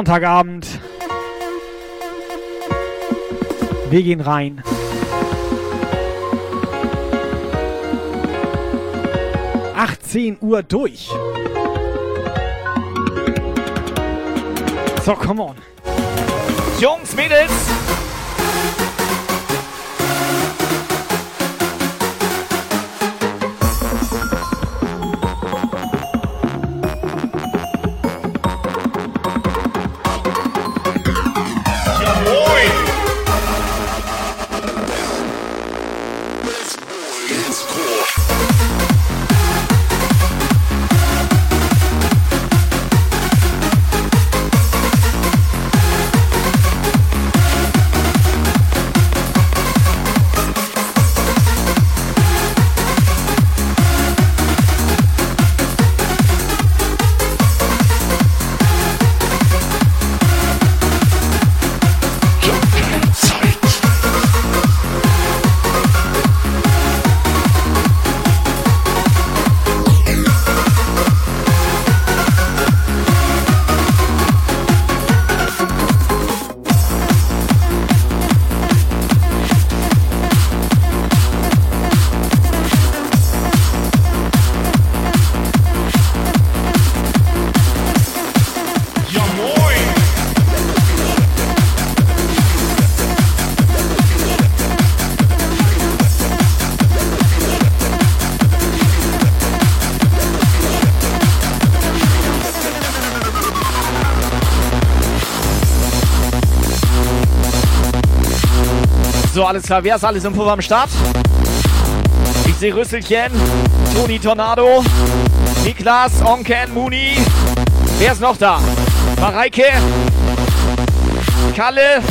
Sonntagabend. Wir gehen rein. Achtzehn Uhr durch. So, come on. Jungs, Mädels, So, alles klar. Wer ist alles im Pulver am Start? Ich sehe Rüsselchen, Toni Tornado, Niklas, Onken, Muni. Wer ist noch da? Mareike, Kalle.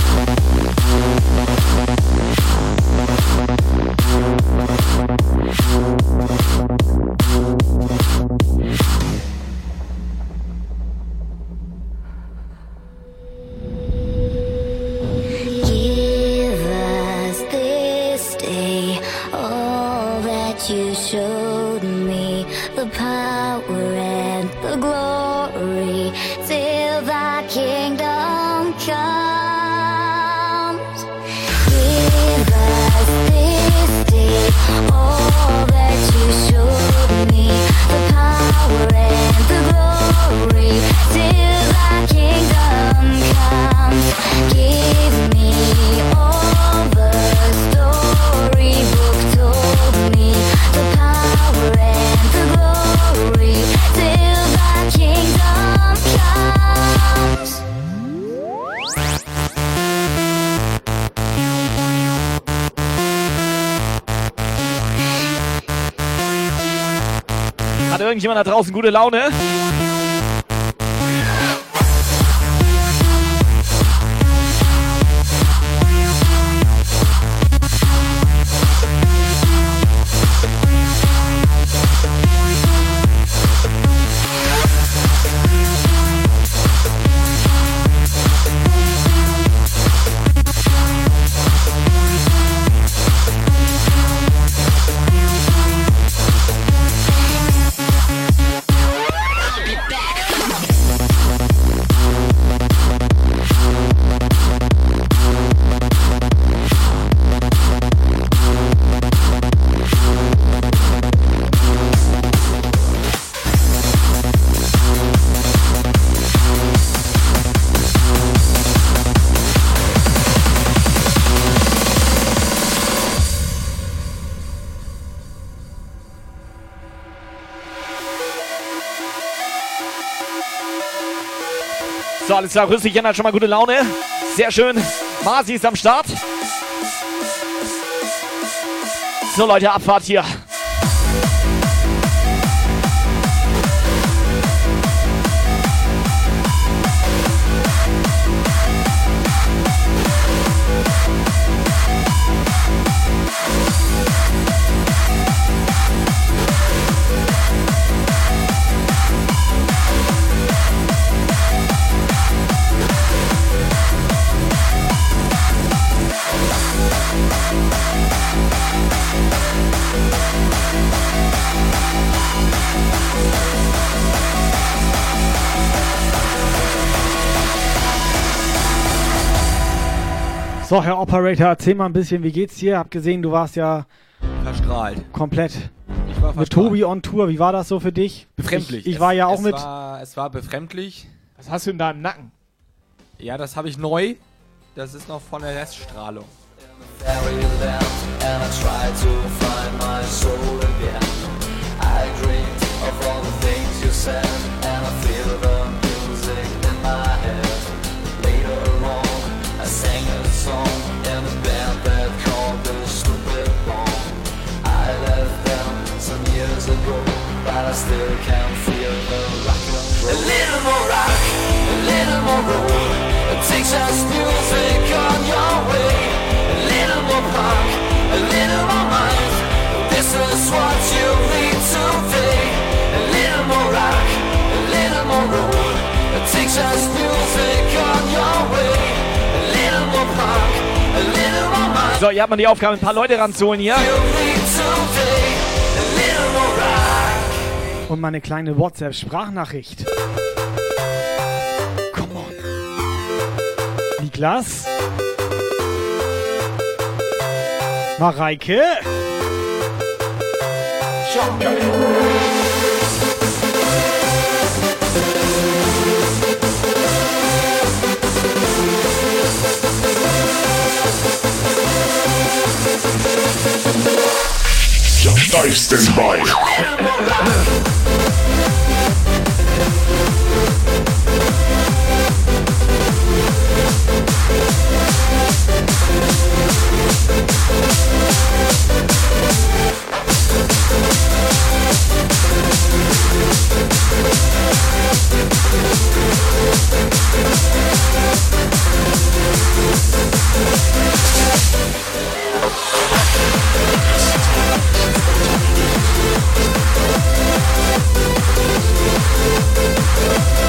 Hat irgendjemand da draußen gute Laune? Alles klar. Rüsselchen hat schon mal gute Laune. Sehr schön. Masi ist am Start. So, Leute, Abfahrt hier. So, Herr Operator, erzähl mal ein bisschen, wie geht's dir? Hab gesehen, du warst ja Verstrahlt. komplett Ich war mit verstrahlt. Tobi on Tour. Wie war das so für dich? Befremdlich. Ich, ich war ja auch es mit. War, es war befremdlich. Was hast du in deinem Nacken? Ja, das habe ich neu. Das ist noch von der Reststrahlung. fairyland and I try to find my soul again. I dreamed of all the things you said and I feel the but I still can feel the rock and roll. A little more rock, a little more roll. Texas music on your way. A little more punk, a little more mind. This is what you need today. A little more rock, a little more roll. Texas music on your way. A little more punk, a little more mind. So, ihr habt mal die Aufgabe, ein paar Leute ranzuholen hier. You need today. Und meine kleine WhatsApp-Sprachnachricht. Come on. Niklas? Mareike? Steif Standby. Die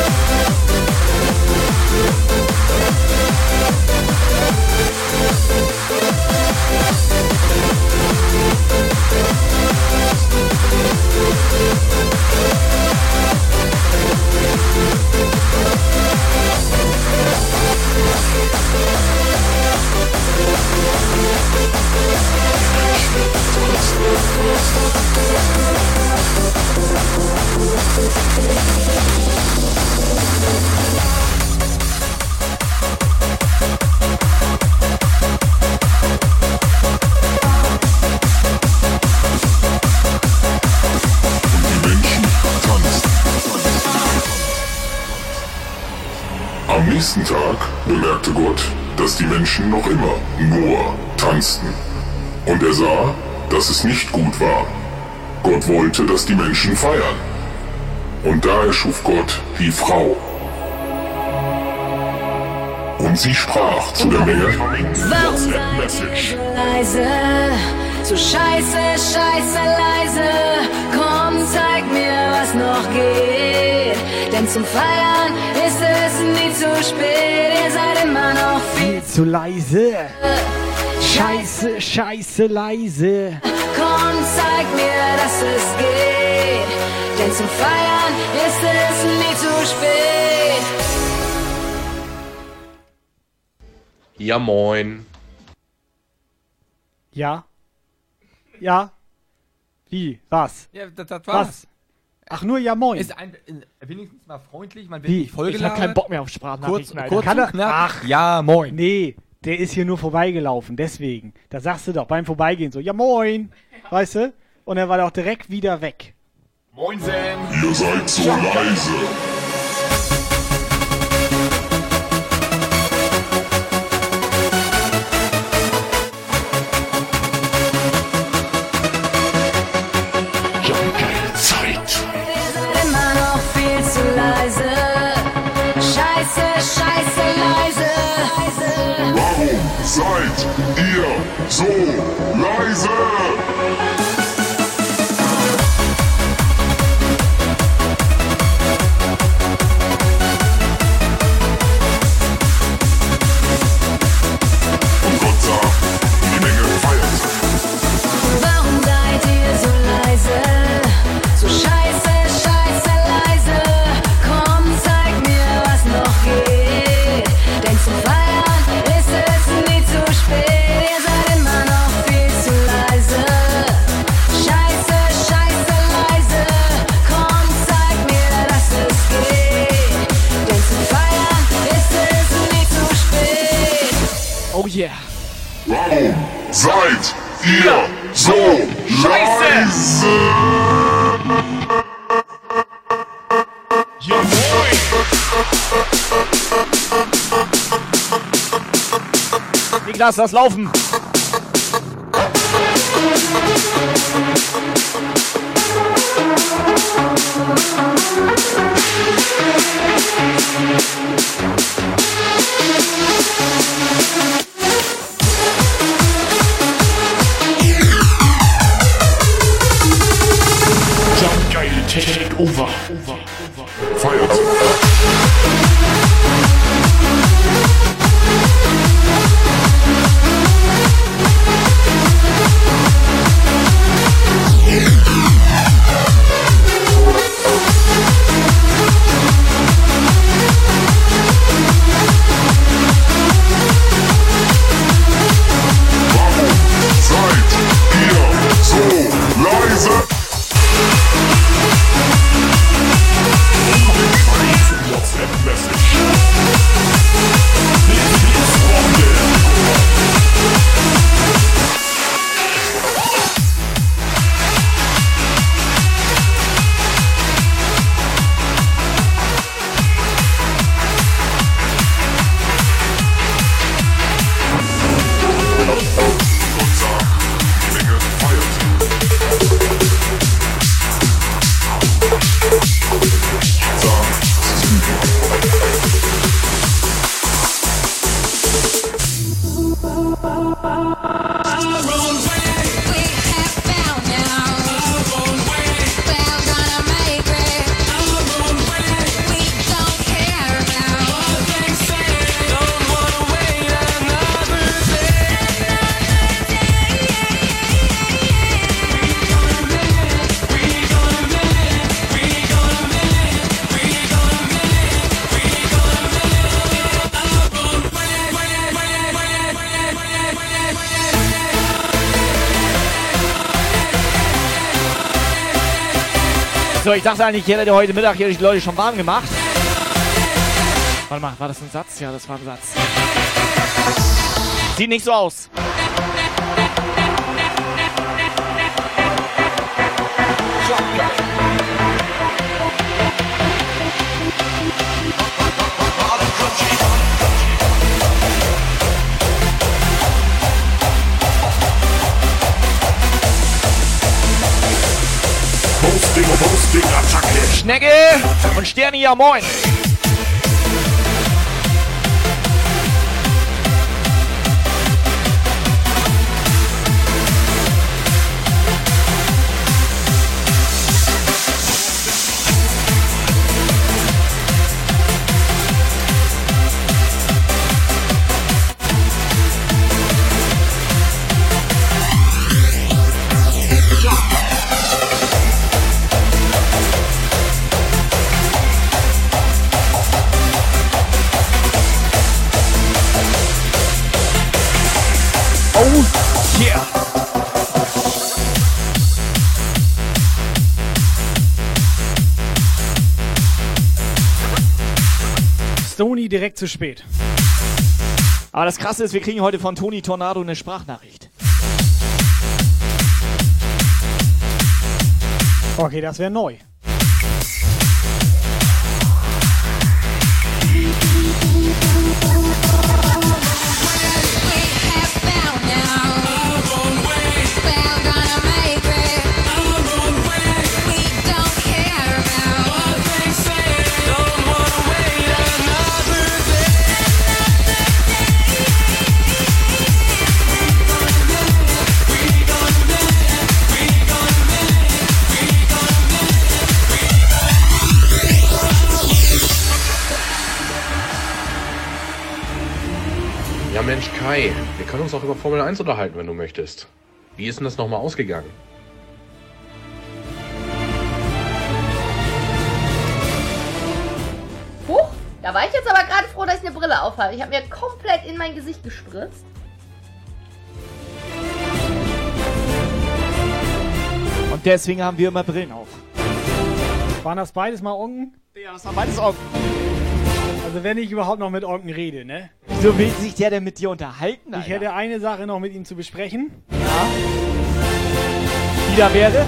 Und er sah, dass es nicht gut war. Gott wollte, dass die Menschen feiern. Und da erschuf Gott die Frau. Und sie sprach zu der Menge Warum WhatsApp-Message. leise? So scheiße, scheiße leise. Komm, zeig mir, was noch geht. Denn zum Feiern ist es nie zu spät. Ihr seid immer noch viel Zu leise. Scheiße, scheiße, leise. Komm, zeig mir, dass es geht. Denn zum Feiern ist es nie zu spät. Ja, moin. Ja? Ja? Wie? Was? Ja, das, das war's. Was? Ach, nur ja moin. Ist ein, in- wenigstens mal freundlich, man wird Wie? nicht vollgelabert. Ich habe keinen Bock mehr auf Kurz, Sprachnachrichten, Alter. kurz Kann und er- knapp. Ach. ja, moin. Nee, der ist hier nur vorbeigelaufen, deswegen. Da sagst du doch beim Vorbeigehen so, ja moin, weißt du? Und er war doch direkt wieder weg. Ihr seid so leise. So, leise! Seid ihr so Scheiße! leise? Ja, moin! Niklas, lass laufen! Geile over. So, ich dachte eigentlich, ich hätte heute Mittag hier die Leute schon warm gemacht. Warte mal, war das ein Satz? Ja, das war ein Satz. Sieht nicht so aus. Schnecke und Sterni, ja moin. Direkt zu spät. Aber das Krasse ist, wir kriegen heute von Toni Tornado eine Sprachnachricht. Okay, das wäre neu. Können uns auch über Formel 1 unterhalten, wenn du möchtest. Wie ist denn das nochmal ausgegangen? Huch, da war ich jetzt aber gerade froh, dass ich eine Brille aufhabe. Ich habe mir komplett in mein Gesicht gespritzt. Und deswegen haben wir immer Brillen auf. Waren das beides mal Onken? Ja, das war beides auf. Also wenn ich überhaupt noch mit Onken rede, ne? Wieso will sich der denn mit dir unterhalten, Alter? Ich hätte eine Sache noch mit ihm zu besprechen. Die da wäre?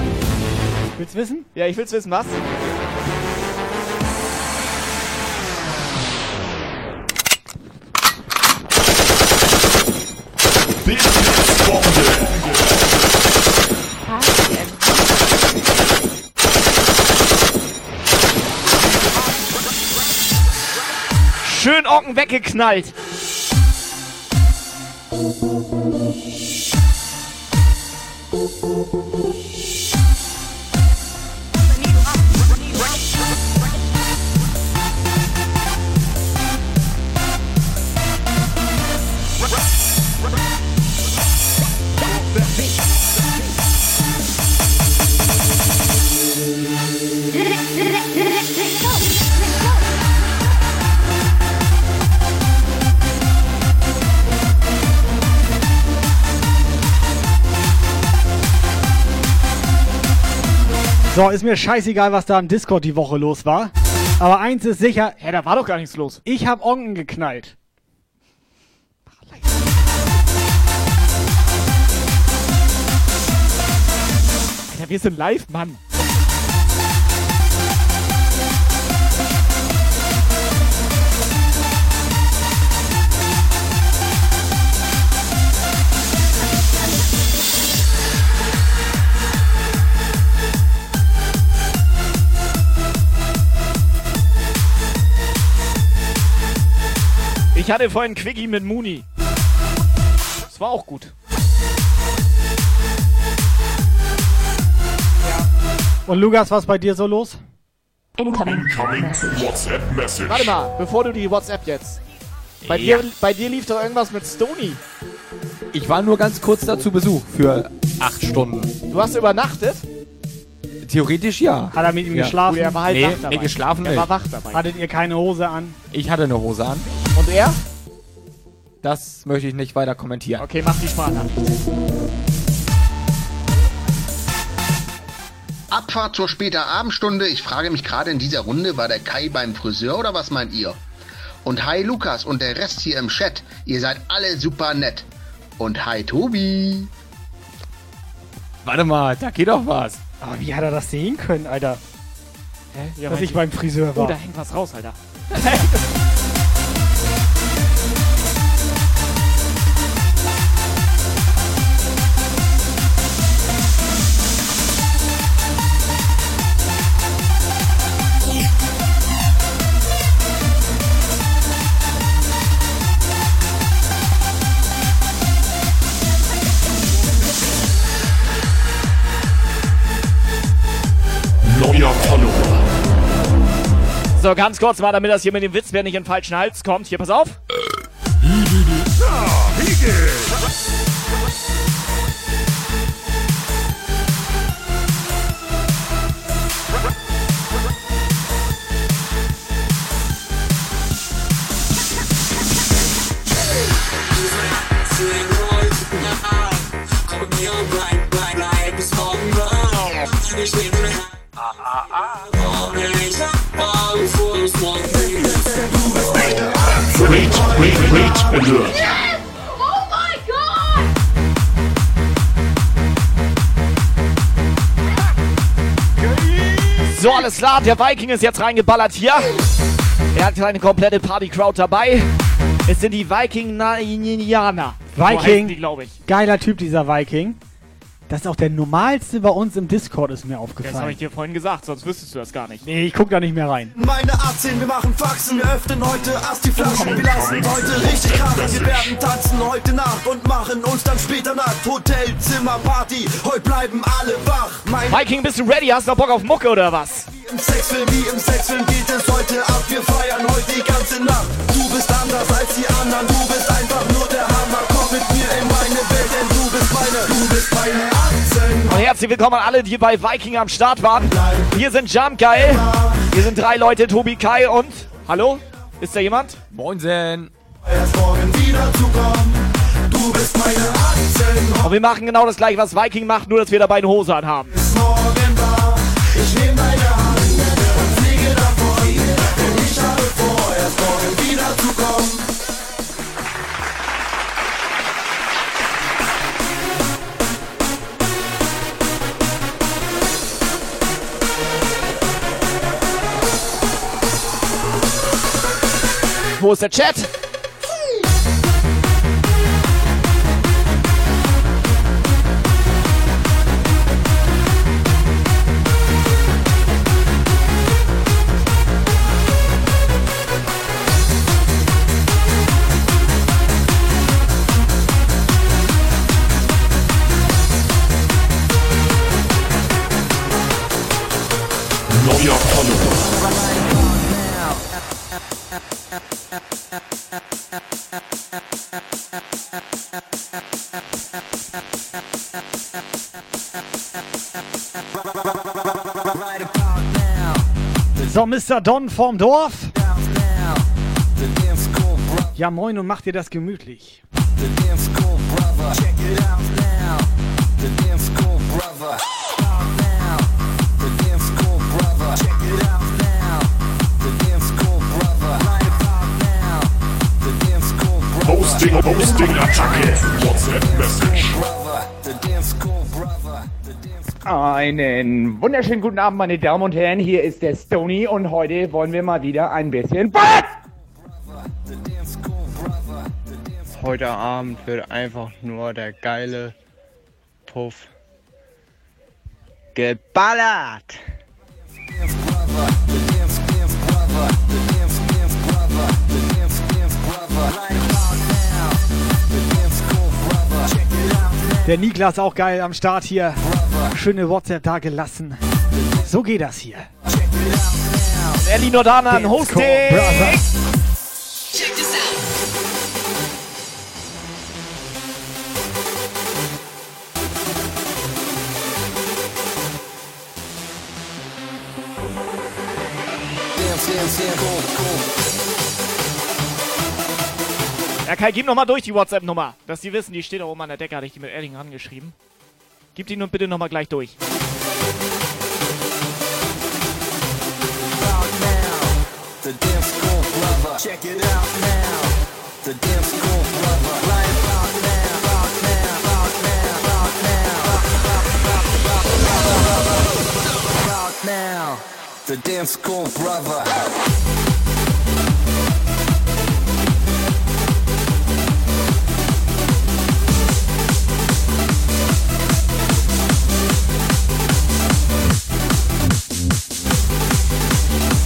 Willst du wissen? Ja, ich will's wissen, was? Schön Ocken weggeknallt. So, ist mir scheißegal, was da im Discord die Woche los war. Aber eins ist sicher, Hä, da war doch gar nichts los. ich hab Onken geknallt. Alter, wir sind live, Mann. Ich hatte vorhin Quickie mit Muni. Das war auch gut. Und Lukas, was bei dir so los? Incoming WhatsApp Message. Warte mal, bevor du die WhatsApp jetzt. Bei, dir, bei dir lief doch irgendwas mit Stony. Ich war nur ganz kurz da zu Besuch für acht Stunden. Du hast übernachtet? Theoretisch ja. Hat er mit ihm Ja. geschlafen? Gut, er war halt Nee, wach dabei. nee, geschlafen Er nicht. war wach dabei. Hattet ihr keine Hose an? Ich hatte eine Hose an. Und er? Das möchte ich nicht weiter kommentieren. Okay, mach die Sprachnachricht. Abfahrt zur später Abendstunde. Ich frage mich gerade in dieser Runde, war der Kai beim Friseur oder was meint ihr? Und hi Lukas und der Rest hier im Chat. Ihr seid alle super nett. Und hi Tobi. Warte mal, da geht doch was. Aber wie hat er das sehen können, Alter? Hä? Ja, Dass ich beim Friseur oh, war. da hängt was raus, Alter. So, ganz kurz mal, damit das hier mit dem Witzbär nicht in den falschen Hals kommt. Hier, pass auf. Wait, wait, alert. Oh mein Gott! So, alles klar. Der Viking ist jetzt reingeballert hier. Er hat eine komplette Party-Crowd dabei. Es sind die Viking-Nanianer. Viking. die, glaube ich. Geiler Typ, dieser Viking. Das ist auch der normalste bei uns im Discord, ist mir Das habe aufgefallen. ich dir vorhin gesagt, sonst wüsstest du das gar nicht. Nee, ich guck da nicht mehr rein. Meine A10, wir machen Faxen, wir öffnen heute Asti-Flaschen, wir lassen heute richtig krachen, wir werden tanzen heute Nacht und machen uns dann später nackt. Hotelzimmer, Party, heute bleiben alle wach. Mein Viking, bist du ready? Hast du noch Bock auf Mucke oder was? im Sexfilm, wie im Sexfilm geht es heute ab, wir feiern heute die ganze Nacht. Du bist anders als die anderen, du bist einfach nur der Hammer, komm Und herzlich willkommen an alle, die bei Viking am Start waren. Wir sind Jump Geil. Wir sind drei Leute, Tobi, Kai und. Hallo? Ist da jemand? Moinsen. Du bist meine Aktien. Und wir machen genau das gleiche, was Viking macht, nur dass wir dabei eine Hose anhaben. Morgen Wo ist der Chat? Mr. Don vom Dorf. Ja, moin und macht dir das gemütlich. Hosting, Hosting, Attacke. WhatsApp Einen wunderschönen guten Abend, meine Damen und Herren. Hier ist der Stony und heute wollen wir mal wieder ein bisschen ballern. Heute Abend wird einfach nur der geile Puff geballert. Der Niklas auch geil am Start hier. Schöne WhatsApp da gelassen. So geht das hier. Ellie Nordana an Dance Hosting. Core Brothers. Ja, Kai, gib nochmal durch die WhatsApp-Nummer. Dass die wissen, die steht da oben an der Decke, hatte ich die mit Edding angeschrieben. Gib die nun bitte nochmal gleich durch. The dance floor brother. Check it out now. The dance floor brother. Right about now. Rock now. Rock now. Rock now. Rock now. The dance floor brother.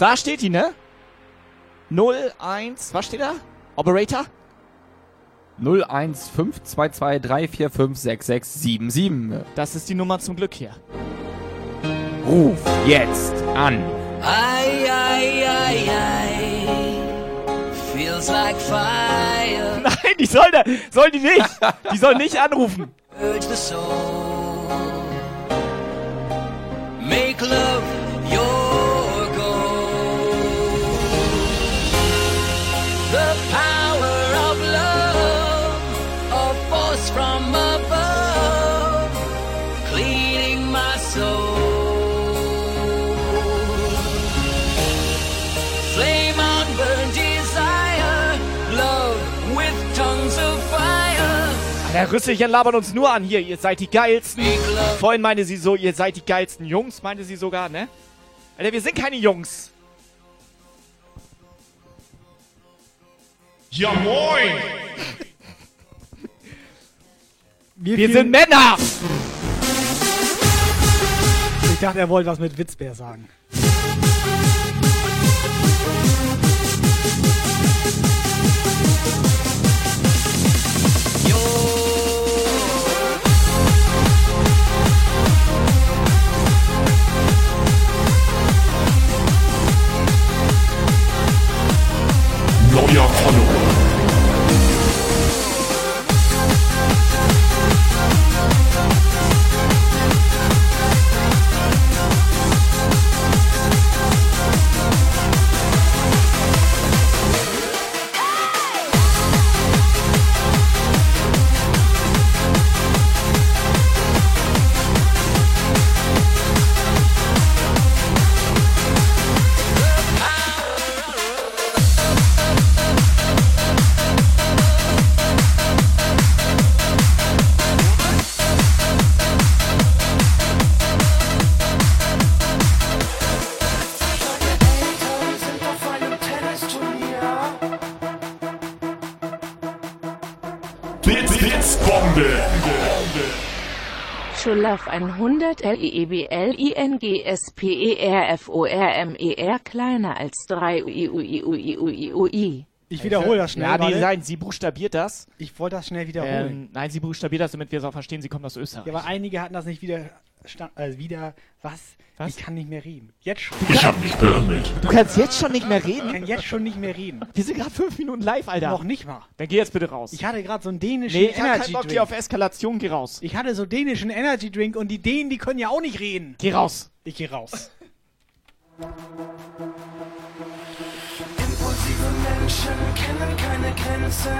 Da steht die, ne? 0, 1, was steht da? Operator? 015223456677. Das ist die Nummer zum Glück hier. Ruf jetzt an. Ay, ay, ay, ay. Feels like fire. Nein, die soll da, soll die nicht. Die soll nicht anrufen. Urge the soul. Make love your Rüsselchen labern uns nur an hier. Ihr seid die geilsten. Vorhin meinte sie so, ihr seid die geilsten Jungs, meinte sie sogar, ne? Alter, wir sind keine Jungs. Ja moin! Wir, Wir sind Männer! Ich dachte, er wollte was mit Witzbär sagen. Neuer Follower. Schulaf 100 L I E B L I N G S P E R F O R M E R kleiner als 3 Ui Ui Ui Ui Ui Ui. Ich wiederhole das schnell. Ja, warte. nein, sie buchstabiert das. Ich wollte das schnell wiederholen. Ähm, nein, sie buchstabiert das, damit wir es auch verstehen. Sie kommt aus Österreich. Ja, aber einige hatten das nicht wieder. Äh, wieder. Was? Was? Ich kann nicht mehr reden. Jetzt schon. Ich hab mich beömmelt. Du kannst jetzt schon nicht mehr Ich reden? kann jetzt schon nicht mehr reden. Wir sind gerade fünf Minuten live, Alter. Noch nicht mal. Dann geh jetzt bitte raus. Ich hatte gerade so einen dänischen nee, ich hab Energy keinen Bock Drink. hier auf Eskalation. Geh raus. ich hatte so dänischen Energy Drink und die Dänen, die können ja auch nicht reden. Geh raus. Ich gehe raus. Impulsive Menschen kennen keine Grenzen.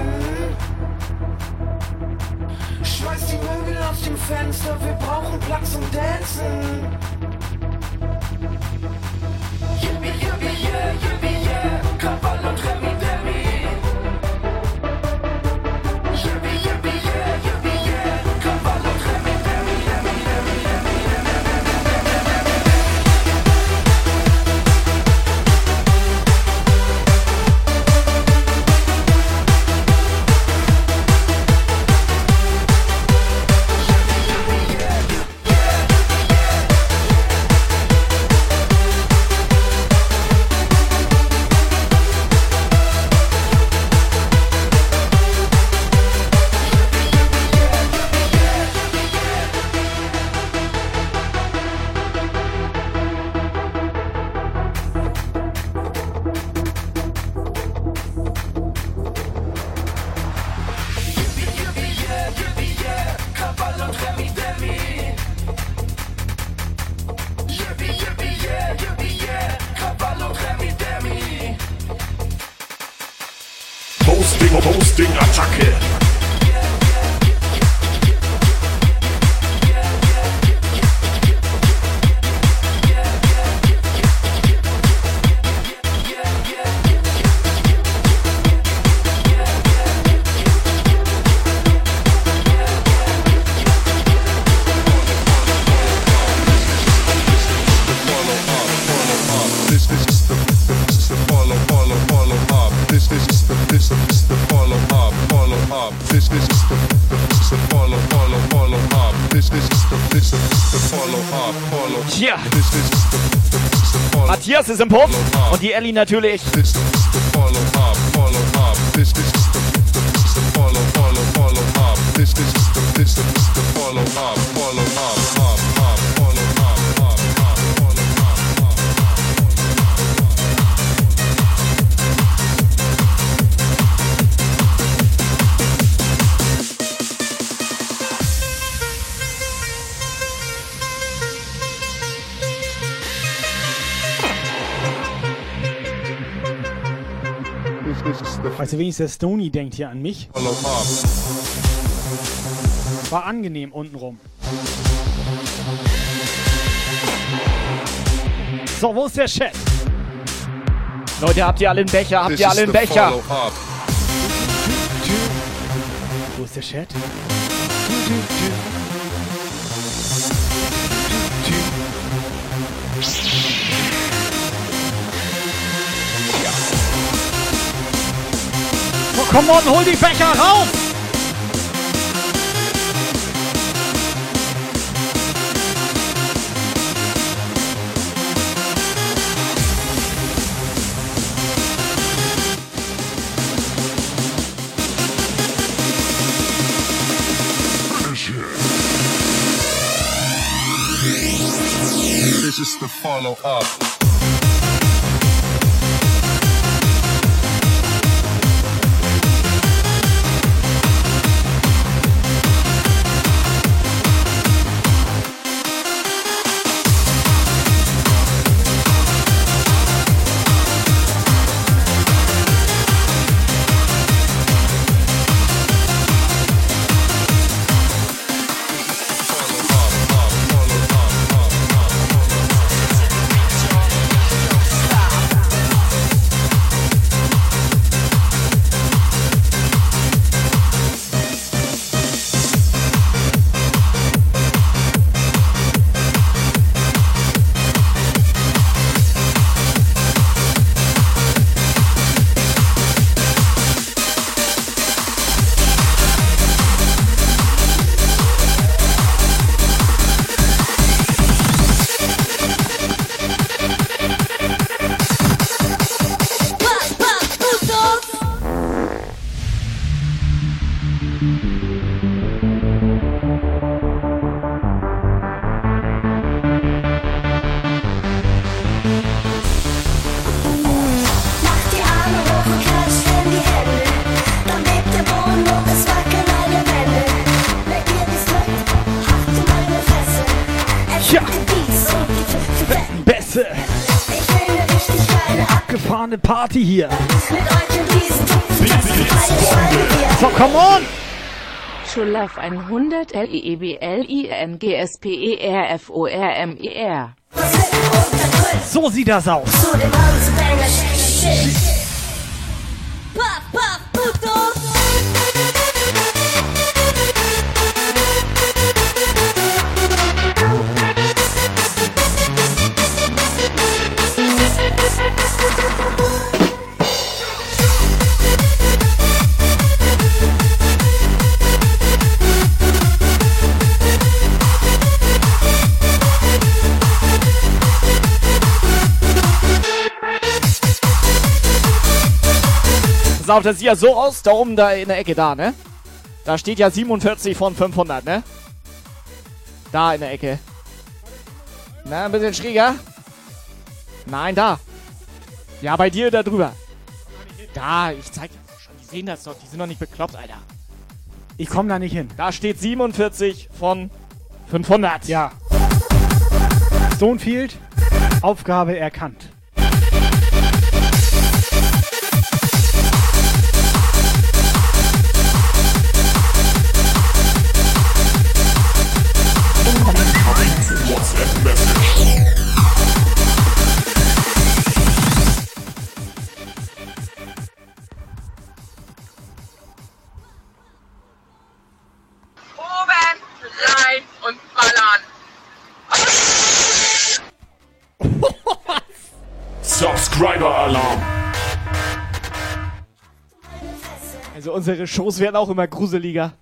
Schmeiß die Möbel aus dem Fenster, wir brauchen Platz zum Dancen. Yippie, This is the this is the follow follow follow up. This is the this is the follow up follow. Ja. This is the this is the follow. Matthias ist im Puff und die Ellie natürlich. This is the follow up follow up. This is the this is the follow follow follow up. This is the this is the follow up follow up up Du, wenigstens der Stony denkt hier an mich. War angenehm untenrum. So, wo ist der Chat? Leute, habt ihr alle einen Becher? Habt This ihr alle einen Becher? Wo ist der Chat? Komm on, hol die Becher raus! This is the follow Schweine hier. So, come on! Schulaf 100 L I E B L I N G S P E R F O R M E R. So sieht das aus. Auf, das sieht ja so aus, da oben da in der Ecke da, ne? Da steht ja 47 von 500, ne? Da in der Ecke. Na, ein bisschen schräger. Nein, da. Ja, bei dir da drüber. Da, ich zeig dir schon, die sehen das doch, die sind doch nicht bekloppt, Alter. Ich komme da nicht hin. Da steht 47 von 500. Ja. Stonefield, Aufgabe erkannt. Unsere Shows werden auch immer gruseliger.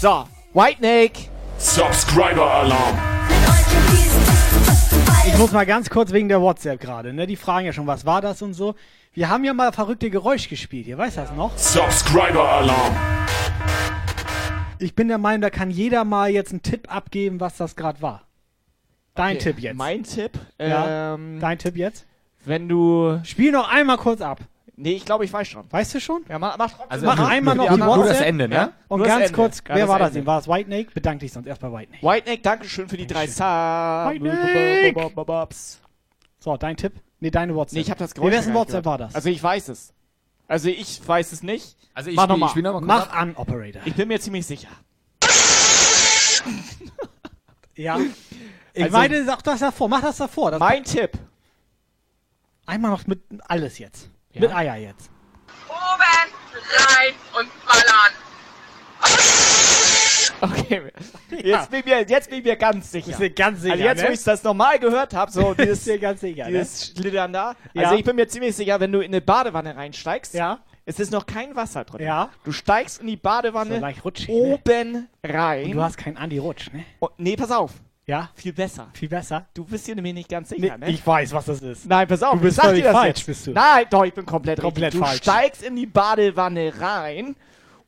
So, White Snake. Subscriber-Alarm. Ich muss mal ganz kurz wegen der WhatsApp gerade, ne? Die fragen ja schon, was war das und so. Wir haben ja mal verrückte Geräusch gespielt, ihr weißt das noch? Subscriber-Alarm. Ich bin der Meinung, da kann jeder mal jetzt einen Tipp abgeben, was das gerade war. Dein Okay, Tipp jetzt. Mein Tipp? Ja, Ähm, dein Tipp jetzt? Wenn du. Spiel noch einmal kurz ab. Nee, ich glaube, ich weiß schon. Weißt du schon? Ja, mach, mach, Also mach einmal noch ja, die mach- WhatsApp. nur das Ende, ne? Ja? Und Nur ganz kurz, Ja, wer war das denn? War es White Snake? Bedank dich sonst erst bei White Snake. White Snake, Dankeschön für die drei Stars. So, dein Tipp? Nee, deine WhatsApp. Nee, ich habe das Nee, Geräusch wessen gar nicht WhatsApp war gehört. das? Also ich weiß es. Also ich weiß es nicht. Also ich Mach spiel- noch mal. ich spiel noch mal kurz Mach ab. an, Operator. Ich bin mir ziemlich sicher. Ja. Ich Also- meine, sag das davor. Mach das davor. Das Mein Tipp. Einmal noch mit alles jetzt. Ja? Mit Eier jetzt. Oben, rein und ballern. Okay. Jetzt, bin ich mir, jetzt bin ich mir ganz sicher. Du ganz sicher, Also jetzt, ne? wo ich das nochmal gehört habe, so dieses, du ganz sicher, ne? dieses Schlittern da. Ja. Also ich bin mir ziemlich sicher, wenn du in eine Badewanne reinsteigst, Ja. Es ist noch kein Wasser drin. Ja. Du steigst in die Badewanne So rutschig, ne? oben rein. Und du hast keinen Andi-Rutsch, ne? Oh, nee, pass auf. Ja? Viel besser. Viel besser? Du bist dir nämlich nicht ganz Nee, sicher, ne? Ich weiß, was das ist. Nein, pass auf, Du bist ich sag völlig dir das falsch, jetzt. bist du. Nein, doch, ich bin komplett, Komplett richtig. Du falsch. steigst in die Badewanne rein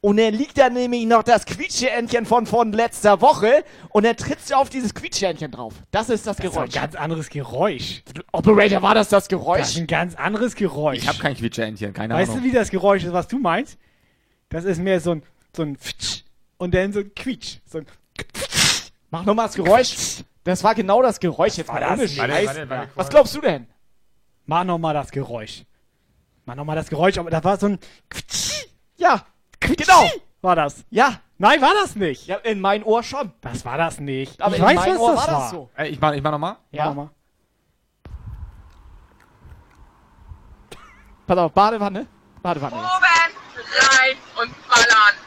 und dann liegt da nämlich noch das Quietscheentchen von, von letzter Woche und dann trittst du auf dieses Quietscheentchen drauf. Das ist das, Das ist Geräusch. ein ganz anderes Geräusch. Operator, war das das Das Geräusch? ist ein ganz anderes Geräusch. Ich habe kein Quietscheentchen, keine Weißt Ahnung. du, wie das Geräusch ist, was du meinst? Das ist mehr so ein, so ein Pfitsch und dann so ein Quietsch. So ein Mach nochmal das Geräusch. Das war genau das Geräusch. Jetzt War mal das ohne? Scheiß. Warte, warte, warte. Was glaubst du denn? Mach nochmal das Geräusch. Mach nochmal das Geräusch, aber das war so ein. Ja, genau. War das? Ja, Nein, war das nicht. ja, in mein Ohr schon. Das war das nicht. Aber ich in weiß, mein was Ohr das war das so. Ey, ich mach, ich mach nochmal. Ja. Mach mal. Pass auf, Badewanne. Badewanne. Oben, rein und ballern.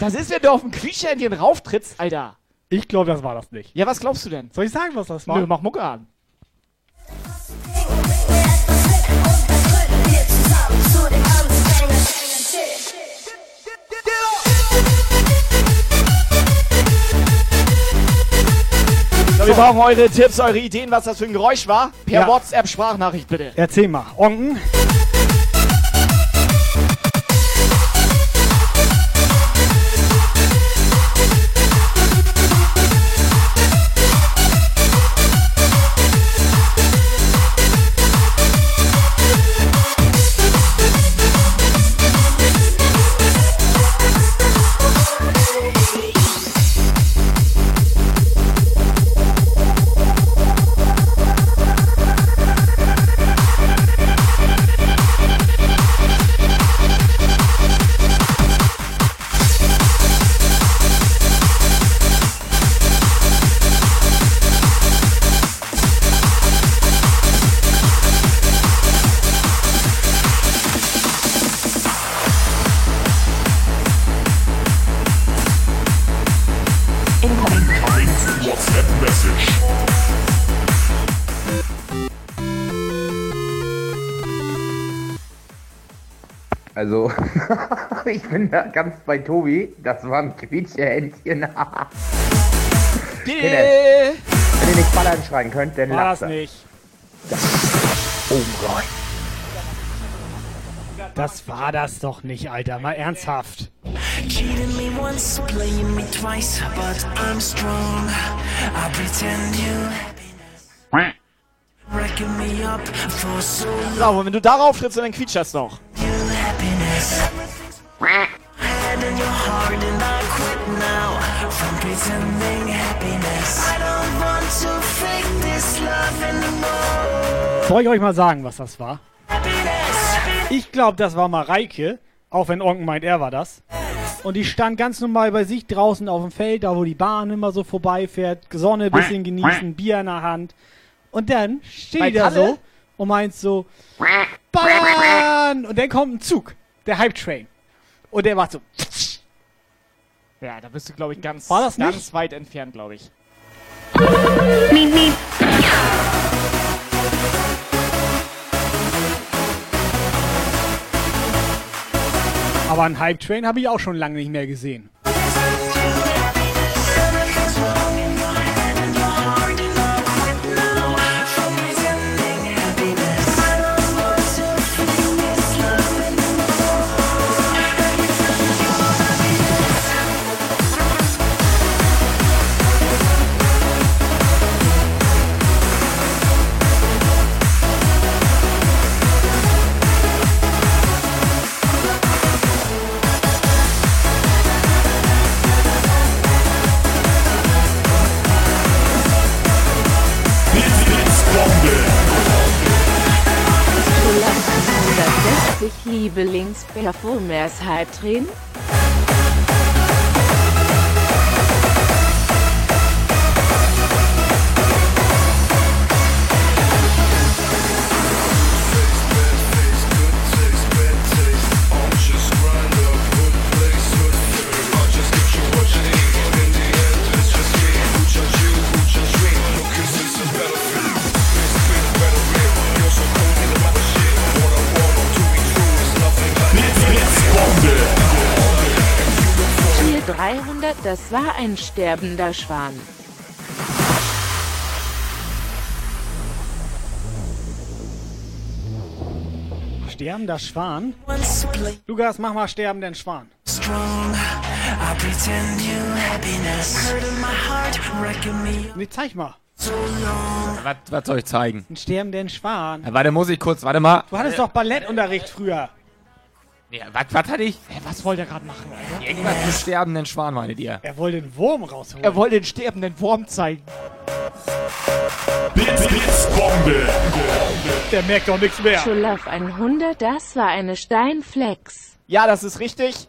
Das ist, wenn du auf ein Quietscheentchen rauftrittst, Alter. Ich glaube, das war das nicht. Ja, was glaubst du denn? Soll ich sagen, was das war? Nö, mach Mucke an. So, wir brauchen eure Tipps, eure Ideen, was das für ein Geräusch war. Per Ja. WhatsApp-Sprachnachricht bitte. Erzähl mal. Onken? Also, ich bin da ganz bei Tobi. Das war ein Quietscheentchen. Wenn Yeah. ihr nicht ballern schreien könnt, dann War das lasst nicht. Oh Gott. Das war das doch nicht, Alter. Mal ernsthaft. Cheating me once, playing me twice, but I'm strong. I pretend you wrecking me up for so wenn du darauf trittst, dann quietscht das doch. long. Happiness. Head in your heart and I quit now from pretending happiness. I don't want to fake this love anymore. Soll ich euch mal sagen, was das war? Ich glaube, das war Mareike, auch wenn Onken meint, er war das. Und die stand ganz normal bei sich draußen auf dem Feld, da wo die Bahn immer so vorbeifährt, Sonne ein bisschen genießen, Bier in der Hand. Und dann steht die da so und meint so, Ballern! Und dann kommt ein Zug, der Hype Train. Und der macht so, Ja, da bist du, glaube ich, ganz, War das ganz nicht? weit entfernt, glaube ich. aber einen Hype Train habe ich auch schon lange nicht mehr gesehen. Sich Liebelings Performers Hype drehen? Das war ein sterbender Schwan. Sterbender Schwan? Lukas, mach mal sterbenden Schwan. Nee, zeig mal. Was, was soll ich zeigen? Einen sterbenden Schwan. Ja, warte, muss ich kurz, warte mal. Du hattest doch Ballettunterricht früher. Ja, was, was hatte ich? was wollte er gerade machen, Alter? Irgendwas mit sterbenden Schwan, meintet ihr? Er wollte den Wurm rausholen. Er wollte den sterbenden Wurm zeigen. Bits, Bits, Bombe. Der merkt doch nichts mehr. Schulaf 100, das war eine Steinflex. Ja, das ist richtig.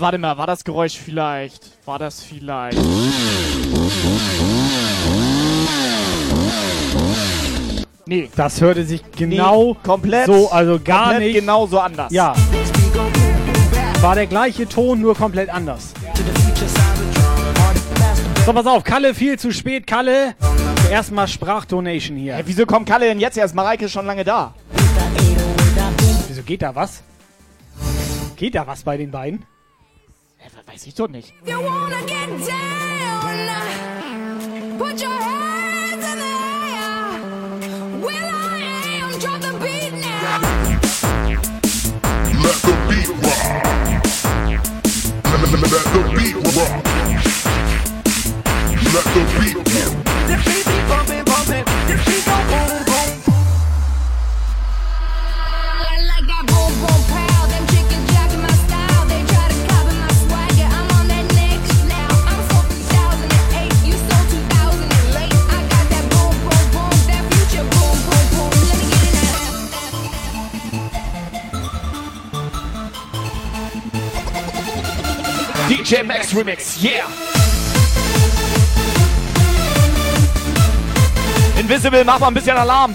Oder warte mal, war das Geräusch vielleicht? War das vielleicht? Nee. Das hörte sich genau komplett so, also gar komplett nicht. genau so anders. Ja. War der gleiche Ton, nur komplett anders. So, pass auf, Kalle viel zu spät, Kalle. Erstmal Sprachdonation hier. Hey, wieso kommt Kalle denn jetzt erst? Mareike ist schon lange da. Wieso geht da was? Geht da was bei den beiden? Weiß ich doch nicht. You wanna get down? Put your hands in the air. Will I am, drop the beat now. Let the beat rock. Let, let, let the beat rock. Let the beat rock. This beat be bumping, bumping. This beat go boom, boom. I like that boom boom DJ Max Remix, yeah! Invisible, mach mal ein bisschen Alarm!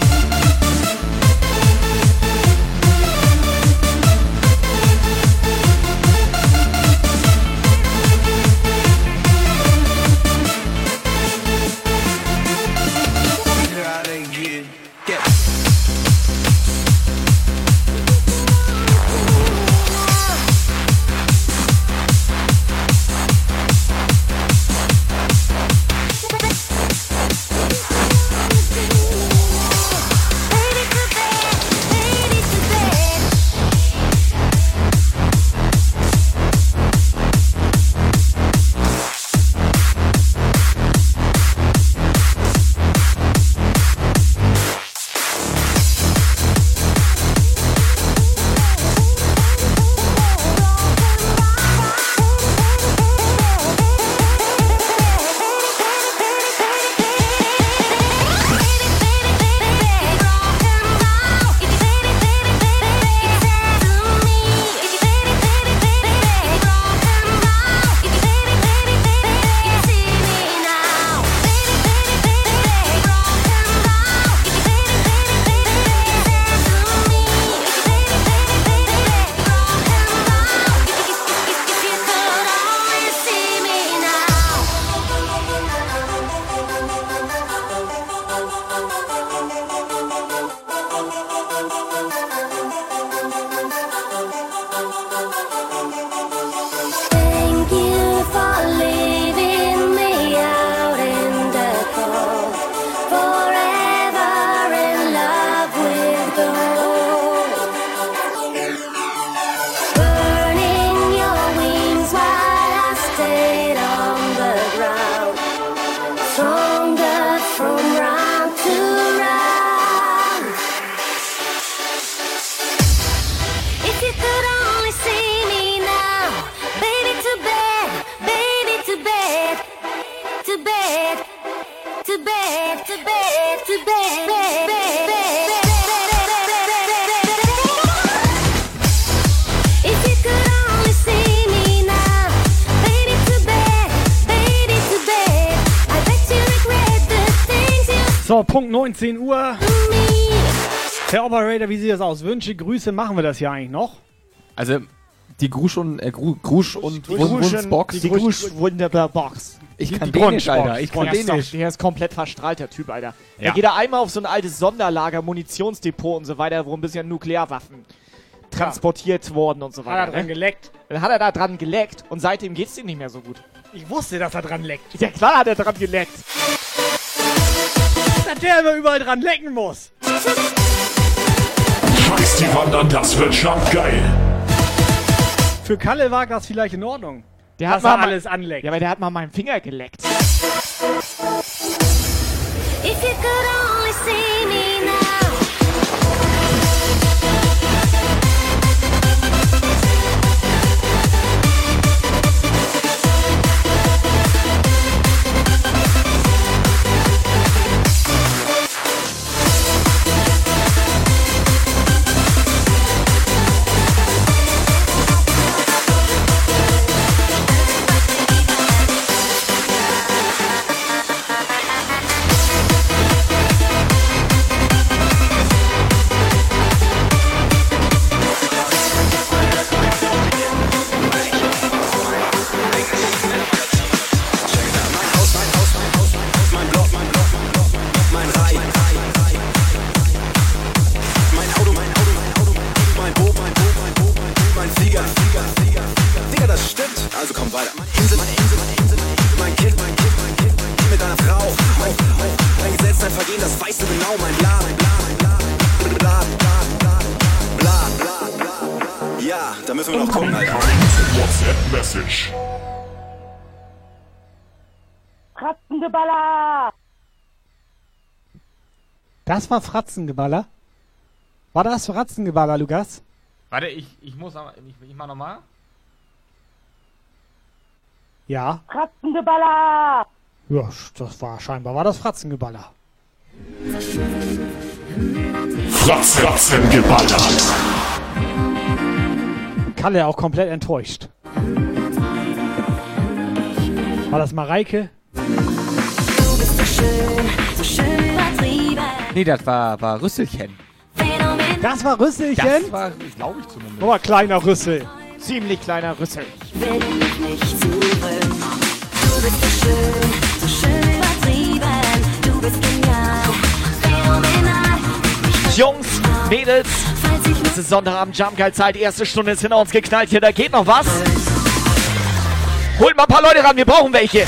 Operator, wie sieht das aus? Wünsche, Grüße, machen wir das hier eigentlich noch? Also, die Grusch und, äh, Gru, Grusch und Grusch- Wunschbox. die Grusch Wunderbar Box. Ich kann die Dänisch. Alter. Ich kann Der ist doch- Dänisch. Der ist komplett verstrahlt, der Typ, Alter. Ja. Da geht er einmal auf so ein altes Sonderlager, Munitionsdepot und so weiter, wo ein bisschen Nuklearwaffen transportiert worden und so Hat weiter. er dran ne? geleckt? Dann hat er da dran geleckt und seitdem geht's ihm nicht mehr so gut. Ich wusste, dass er dran leckt. Ja klar hat er dran geleckt. Dass der immer überall dran lecken muss. Scheiß die Wand an, das wird schon geil. Für Kalle war das vielleicht in Ordnung. Der dass hat mal er alles anleckt. Ja, aber der hat mal meinen Finger geleckt. If you could Das war Fratzengeballer. War das Fratzengeballer, Lukas? Warte, ich, ich muss aber. Ich, ich mach nochmal. Ja. Katzengeballer! Ja, das war scheinbar war das Fratzengeballer. Fratz, Fratzengeballer. Kalle auch komplett enttäuscht. War das Mareike? Du bist so schön, so schön. Nee, das war, war Rüsselchen. Das war Rüsselchen? Das war, glaube ich zumindest. Oh, kleiner Rüssel. Ziemlich kleiner Rüssel. Will dich nicht zurück. Du bist so schön, so schön übertrieben. Du bist genial, phänomenal. Jungs, Mädels, es ist Sonntagabend Jumpgeil-Zeit, erste Stunde ist hinter uns geknallt hier, da geht noch was. Holt mal ein paar Leute ran, wir brauchen welche.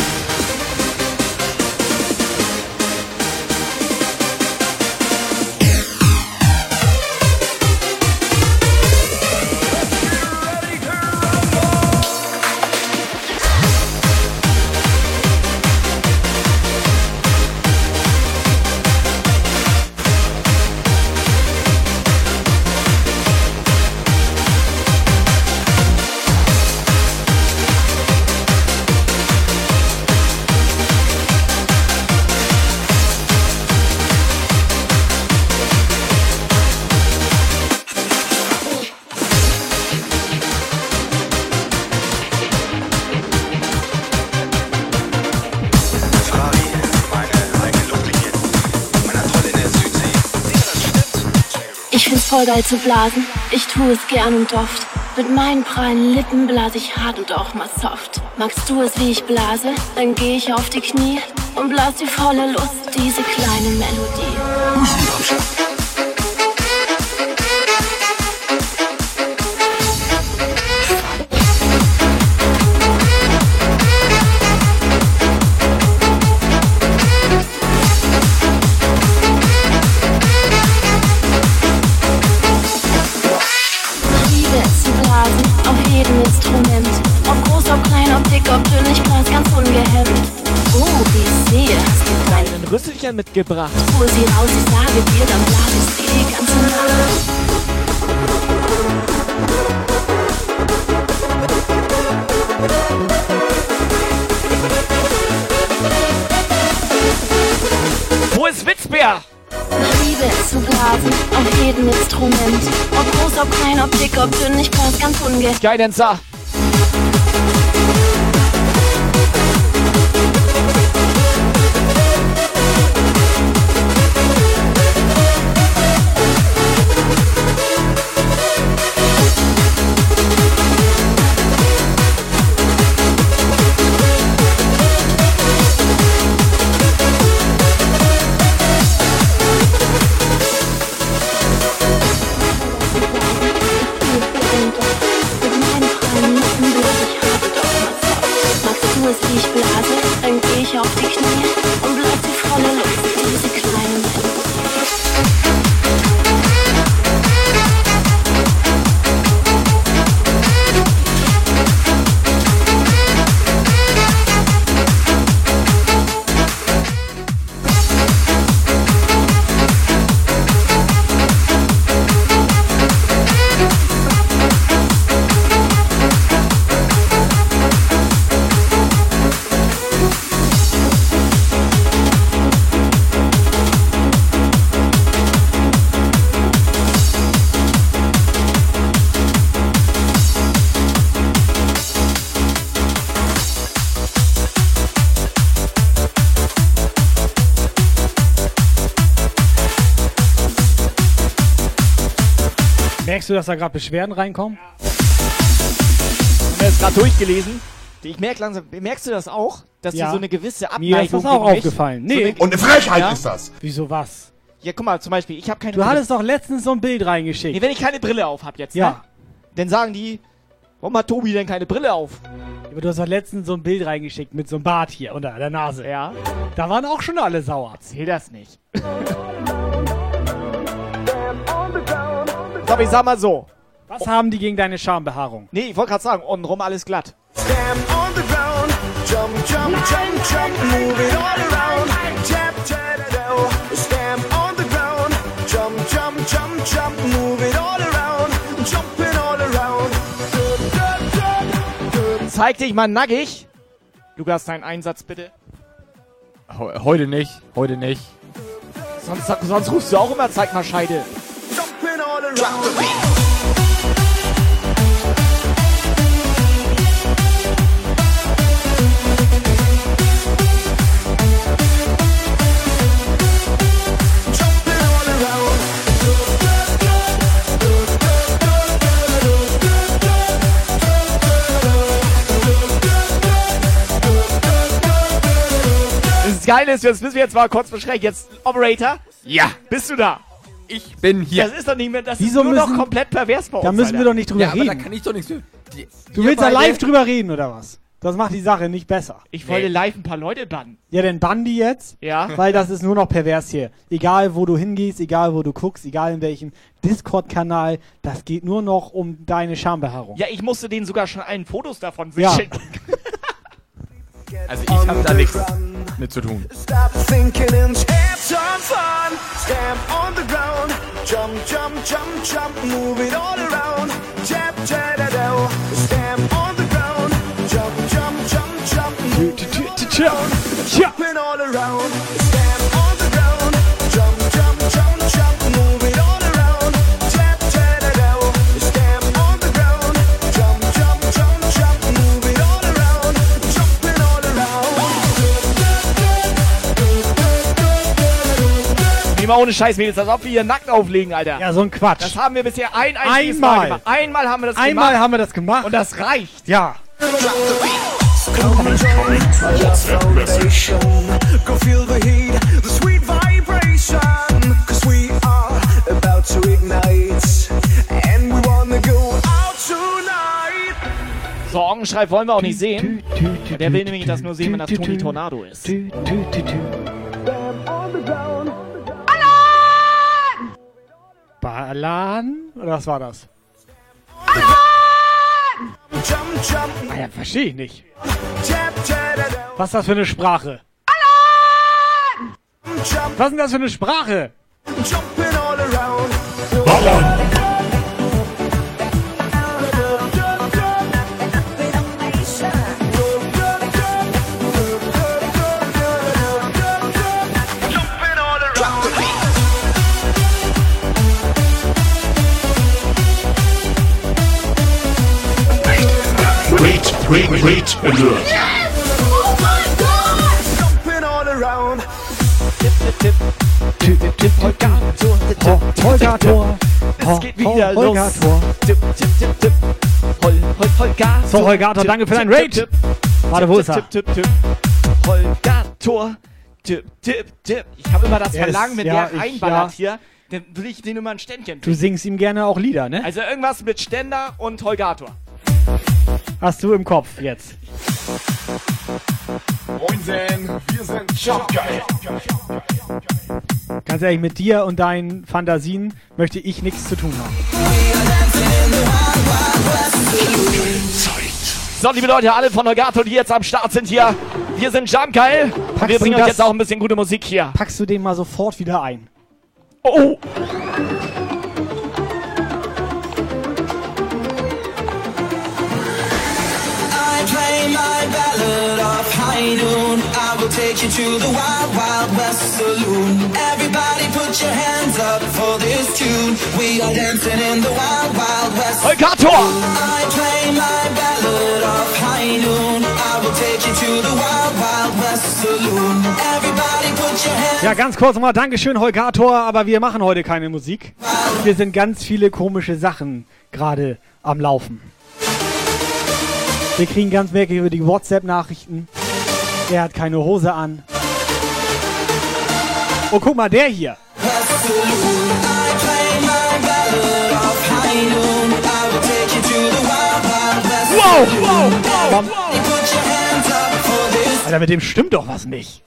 Voll geil zu blasen. Ich tu es gern und oft. Mit meinen prallen Lippen blase ich hart und auch mal soft. Magst du es, wie ich blase? Dann geh ich auf die Knie und blas die volle Lust, diese kleine Melodie. Büchern mitgebracht. Wo ist Witzbär? Liebe ist zu blasen, auf jedem Instrument. Ob groß, ob klein, ob dick, ob dünn, ich brauch's ganz ungerecht. Guidance Merkst du, dass da gerade Beschwerden reinkommen? Ich habe es gerade durchgelesen. Ich merk langsam, merkst du das auch? Dass Ja. dir so eine gewisse Abneigung Mir ist das auch aufgefallen. so Nee. eine- Ja? Wieso was? Ja, guck mal, zum Beispiel, ich habe keine Du hattest doch letztens so ein Bild reingeschickt. Nee, wenn ich keine Brille auf hab jetzt, Ja. ne? Dann sagen die, warum hat Tobi denn keine Brille auf? Aber du hast doch letztens so ein Bild reingeschickt mit so einem Bart hier unter der Nase. Ja. Da waren auch schon alle sauer. Erzähl das nicht. So, aber ich sag mal so. Was haben die gegen deine Schambehaarung? Nee, ich wollte gerade sagen, untenrum alles glatt. Zeig dich mal nackig. Lukas, deinen Einsatz bitte. He- Heute nicht, heute nicht. Sonst, sonst rufst du auch immer, zeig mal Scheide. Geile ist, das müssen wir jetzt mal kurz besprechen. Jetzt, Operator. Ja. Bist du da? Ich bin hier. Das ist doch nicht mehr, das Wieso ist nur noch müssen- komplett pervers bei uns. Da müssen wir Alter. doch nicht drüber ja, aber da reden. kann ich doch nichts für. Die, Du willst da live drüber reden, oder was? Das macht die Sache nicht besser. Ich wollte live ein paar Leute bannen. Ja, dann bann die jetzt. Ja. Weil das ist nur noch pervers hier. Egal, wo du hingehst, egal, wo du guckst, egal in welchem Discord-Kanal, das geht nur noch um deine Schambehaarung. Ja, ich musste denen sogar schon allen Fotos davon Ja. schicken. Also ich habe da nichts mit zu tun. Stop thinking and have some fun. Stamp on the ground. Jump, jump, jump, jump. Move it all around. Tap, da, do. Stamp on the ground. Jump, jump, jump, jump. Move it all around. Nee, mal ohne Scheiß, Mädels, als ob wir hier nackt auflegen, Alter. Ja, so ein Quatsch. Das haben wir bisher ein einziges Einmal. Mal gemacht. Einmal haben wir das Einmal gemacht. haben wir das gemacht. Und das reicht. Ja. The the. So, Ongenschrei wollen wir auch nicht sehen. Der will nämlich das nur sehen, wenn das Toni Tornado ist. Balan? Oder was war das? Jump, jump, Ah ja, verstehe ich nicht. Was ist das für eine Sprache? Jump, Was ist denn das für eine Sprache? jumping Zeit alert. Oh mein Gott! Jumping all around. Holgator. Es geht wieder los. Holgator. Tipp, tipp, tipp, tipp. Hol, hol, Holgator. So, Holgator, danke für dein Tipp, Raid. tipp, Warte, wo ist er? Tipp, tipp, tipp, tipp. Holgator. Tipp, tipp, tipp. Ich habe immer das Er Verlangen, wenn der reinballert hier, dann will ich den immer ein Ständchen Du singst ihm gerne auch Lieder, ne? Also irgendwas mit Ständer und Holgator. Hast du im Kopf jetzt. Moinsen, wir sind Jobgeil. Ganz ehrlich, mit dir und deinen Fantasien möchte ich nichts zu tun haben. So, liebe Leute, alle von Holgato, die jetzt am Start sind hier. Wir sind Jamgeil. Und wir bringen euch jetzt auch ein bisschen gute Musik hier. Packst du den mal sofort wieder ein? Oh! I my ballad of high noon. I will take you to the wild, wild west saloon. Everybody put your hands up for this tune. We are dancing in the wild, wild west Holgator! I play my ballad of high noon. I will take you to the wild, wild west saloon. Everybody put your hands Ja, ganz kurz nochmal Dankeschön, Holgator, aber wir machen heute keine Musik. Hier sind ganz viele komische Sachen gerade am Laufen. Wir kriegen ganz merkwürdige WhatsApp-Nachrichten. Er hat keine Hose an. Oh, guck mal, der hier. Wow, wow, wow, this. Alter, mit dem stimmt doch was nicht.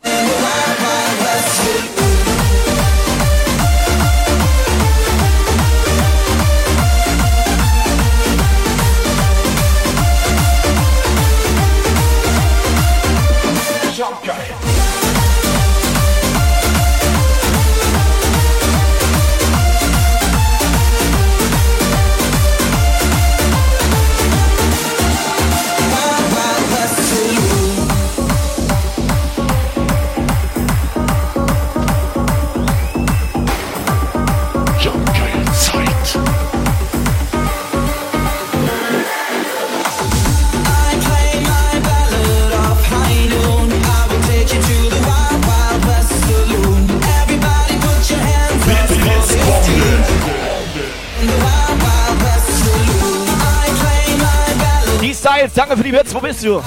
Danke für die Bits. Wo bist du?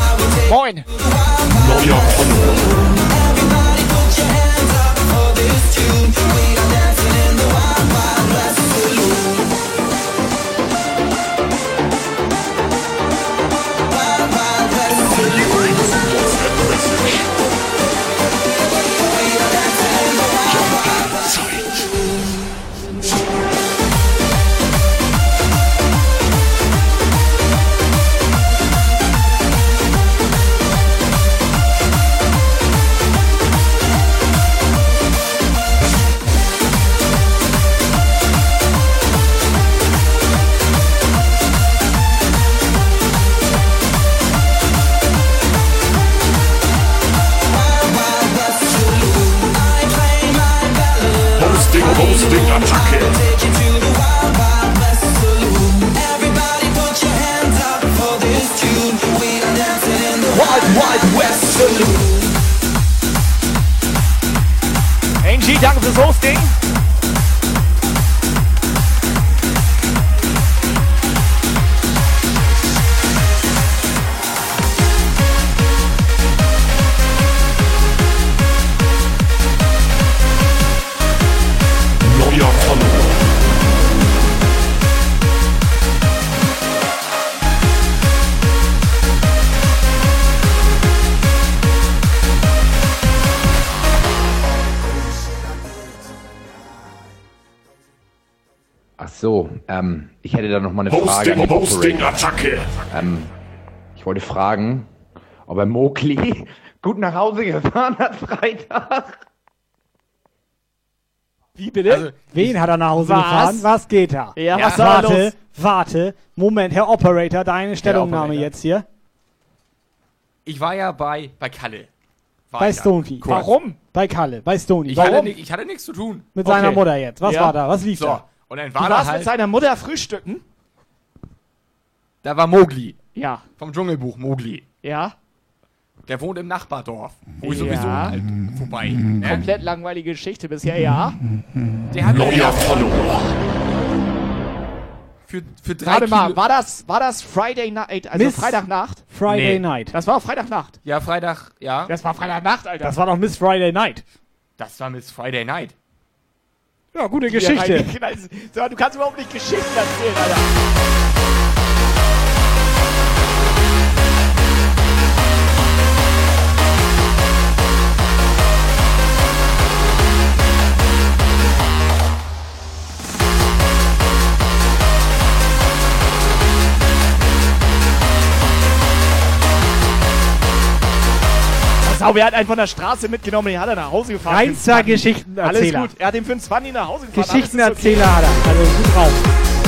Moin. Da noch mal eine Frage. Hosting, Hosting. Attacke. Ähm, ich wollte fragen, ob er Mowgli gut nach Hause gefahren hat Freitag. Wie bitte? Also, Wen hat er nach Hause Was? gefahren? Was geht da? Ja, was da warte, los? warte. Moment, Herr Operator, deine Stellungnahme jetzt hier. Ich war ja bei, bei Kalle. War Bei. Kurz. Warum? Bei Kalle, bei Stony. Ich hatte, Warum? ich hatte nichts zu tun. Mit seiner Okay. Mutter jetzt. Was Ja. war da? Was lief So, da? Und dann Du war da warst mit halt, seiner Mutter frühstücken? da war Mowgli. Ja. Vom Dschungelbuch Mowgli. Ja. Der wohnt im Nachbardorf. Wo ich Ja. sowieso halt vorbei. Ne? Komplett langweilige Geschichte bisher, ja. Der hat Neuer Follower. für, für drei Warte mal, war das, war das Friday Night, also Miss Freitagnacht? Friday Nee. Night. Das war Freitagnacht. Ja, Freitag, ja. Das war Freitagnacht, Alter. Das war doch Miss Friday Night. Das war Miss Friday Night. Ja, gute Geschichte. du kannst überhaupt nicht Geschichten erzählen, Alter. Sau, wer hat einen von der Straße mitgenommen, den hat er nach Hause gefahren. Reinster Alles Geschichtenerzähler. gut, er hat den für einen 20 nach Hause gefahren. alles Geschichtenerzähler hat er. Also gut drauf.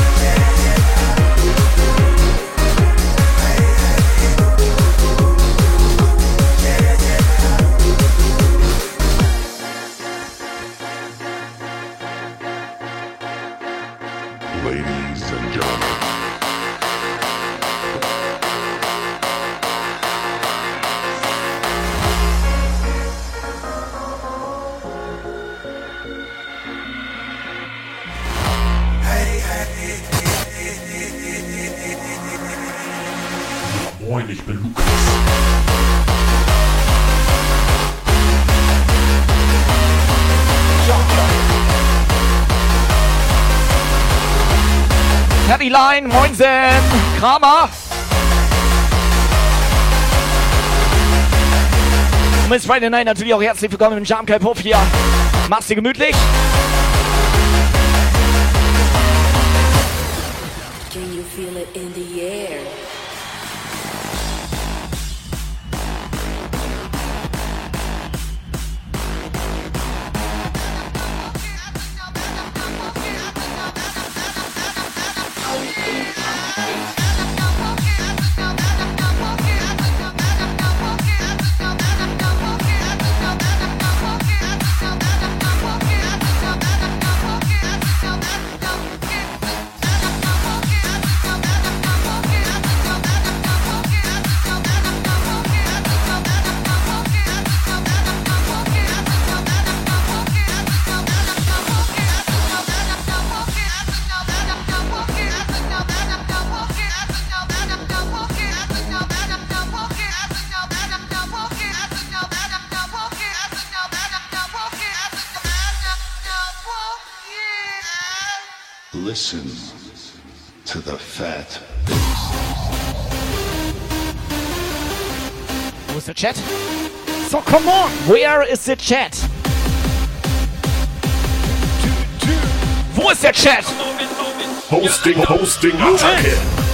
Line, Moinsen, Kramer. Und Miss Friday Night natürlich auch herzlich willkommen im Jam Kai Puff hier. Mach's dir gemütlich. Can you feel it in the air? Chat? So, come on. Where is the chat? Wo ist der Chat? Hosting, Hosting, Attacke.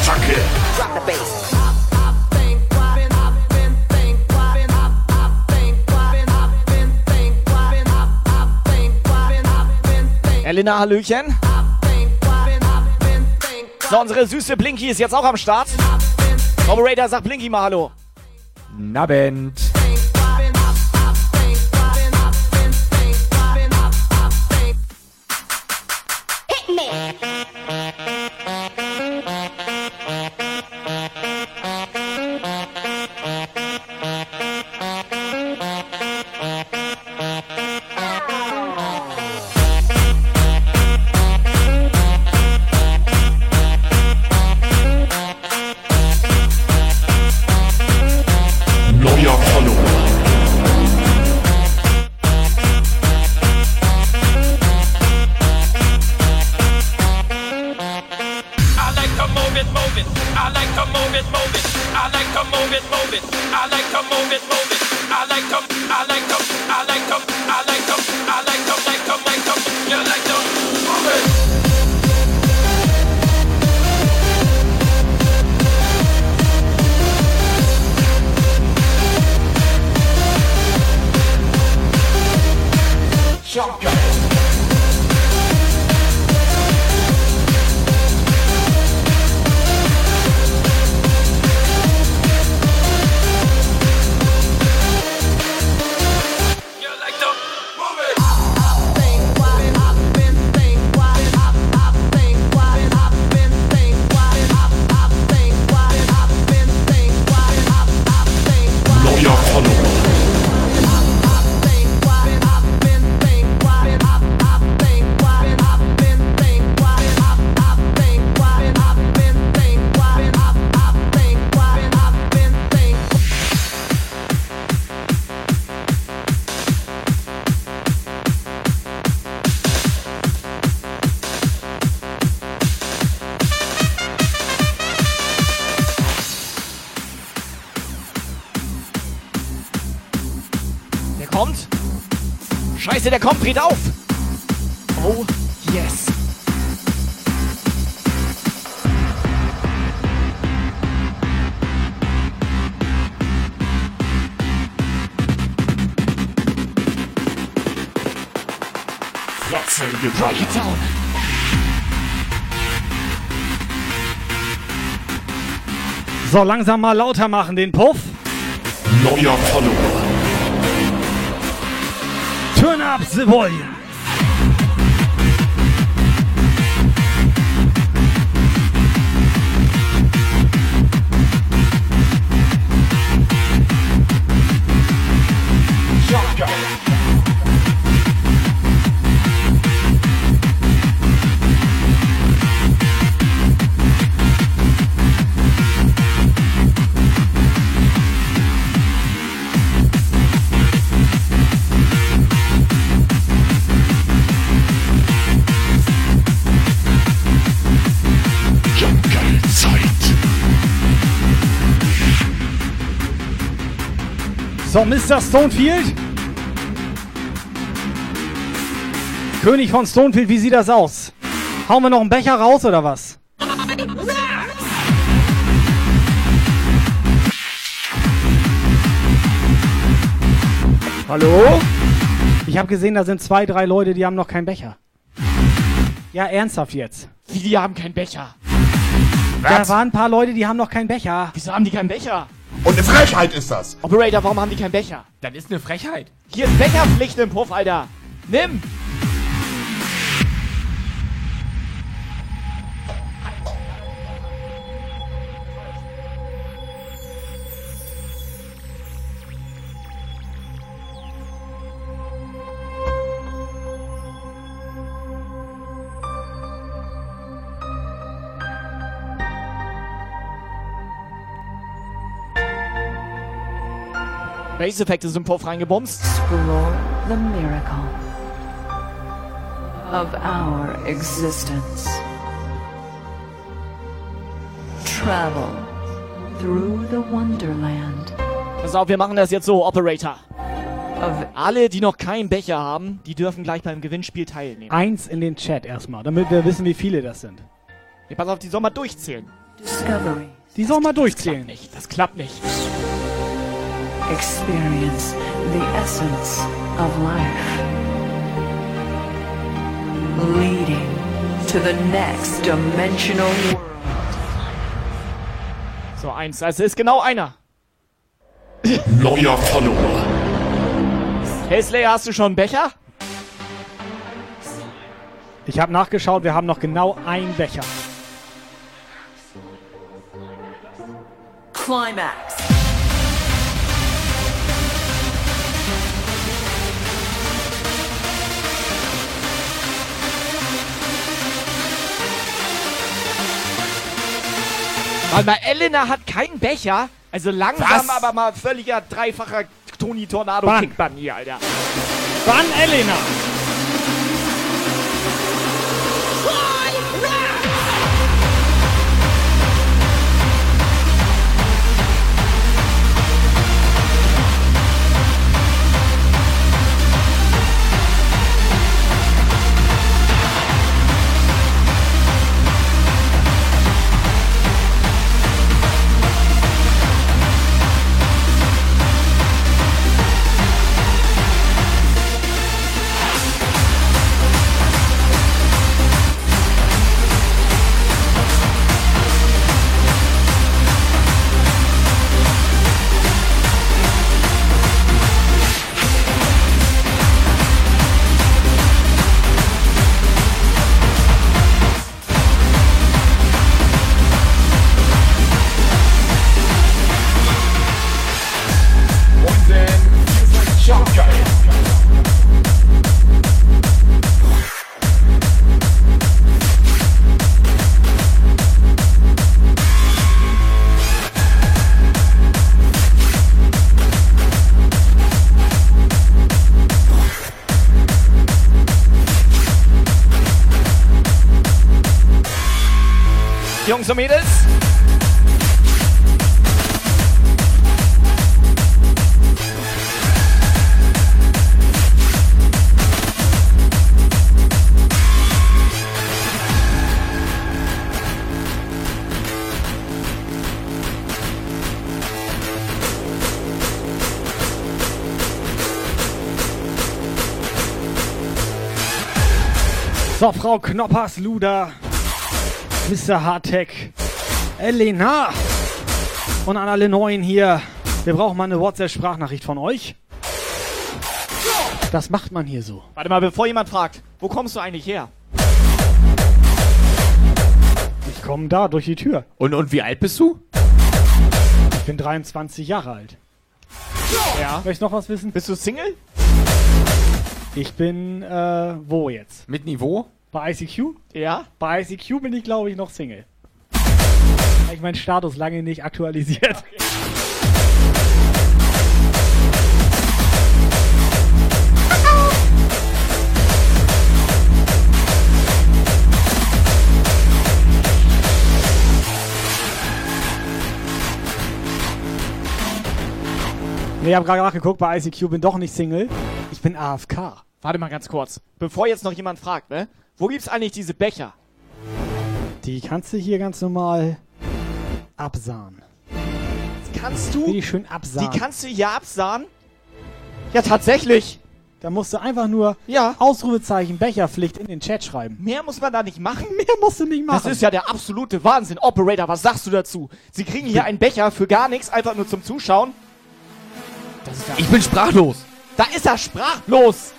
Attacke. Drop the bass. Elena, Hallöchen. So, unsere süße Blinky ist jetzt auch am Start. Operator, sag Blinky mal Hallo. Nabend. Scheiße, der kommt, dreht auf. Oh, yes. Rocky Town. So, langsam mal lauter machen den Puff. Neuer Follower. Turn up So, Mr. Stonefield. König von Stonefield, wie sieht das aus? Hauen wir noch einen Becher raus oder was? Hallo? Ich habe gesehen, da sind zwei, drei Leute, die haben noch keinen Becher. Ja, ernsthaft jetzt. Wie, die haben keinen Becher? Da waren ein paar Leute, die haben noch keinen Becher. Wieso haben die keinen Becher? Und eine Frechheit ist das. Operator, warum haben die keinen Becher? Das ist eine Frechheit. Hier ist Becherpflicht im Puff, Alter. Nimm! Bass-Effekte sind im Puff reingebumst. Explore the miracle of our existence. Travel through the wonderland Pass auf, wir machen das jetzt so, Operator. Alle, die noch keinen Becher haben, die dürfen gleich beim Gewinnspiel teilnehmen. Eins in den Chat erstmal, damit wir wissen, wie viele das sind. Nee, pass auf, die soll mal durchzählen. discovery. Die sollen mal durchzählen. Nicht, das klappt nicht. Experience the essence of life. Leading to the next dimensional world. So, eins. Also ist genau einer. Neuer Follower. Hey Slayer, hast du schon einen Becher? Ich habe nachgeschaut, wir haben noch genau einen Becher. Climax. Weil mal Elena hat keinen Becher. Also langsam, Was? aber mal völliger dreifacher Tony Tornado? Kickbann hier, Alter. Wann, Elena? Frau Knoppers, Luda, Mr. Hardtech, Elena und an alle Neuen hier. Wir brauchen mal eine WhatsApp-Sprachnachricht von euch. Das macht man hier so. Warte mal, bevor jemand fragt, wo kommst du eigentlich her? Ich komme da durch die Tür. Und, und wie alt bist du? Ich bin 23 Jahre alt. Ja. Möchtest du noch was wissen? Bist du Single? Ich bin, äh, wo jetzt? Mit Niveau? Bei ICQ? Ja. Bei ICQ bin ich, glaube ich, noch Single. Habe ich meinen Status lange nicht aktualisiert. Nee, ich habe gerade nachgeguckt, bei ICQ bin doch nicht Single. Ich bin AFK. Warte mal ganz kurz. Bevor jetzt noch jemand fragt, ne? Wo gibt's eigentlich diese Becher? Die kannst du hier ganz normal absahen. Kannst du? Die schön absahen. Die kannst du hier absahen? Ja, tatsächlich. Da musst du einfach nur ja. Ausrufezeichen Becherpflicht in den Chat schreiben. Mehr muss man da nicht machen. Mehr musst du nicht machen. Das ist ja der absolute Wahnsinn. Operator, was sagst du dazu? Sie kriegen hier einen Becher für gar nichts, einfach nur zum Zuschauen. Ja Ich bin sprachlos. da ist er sprachlos.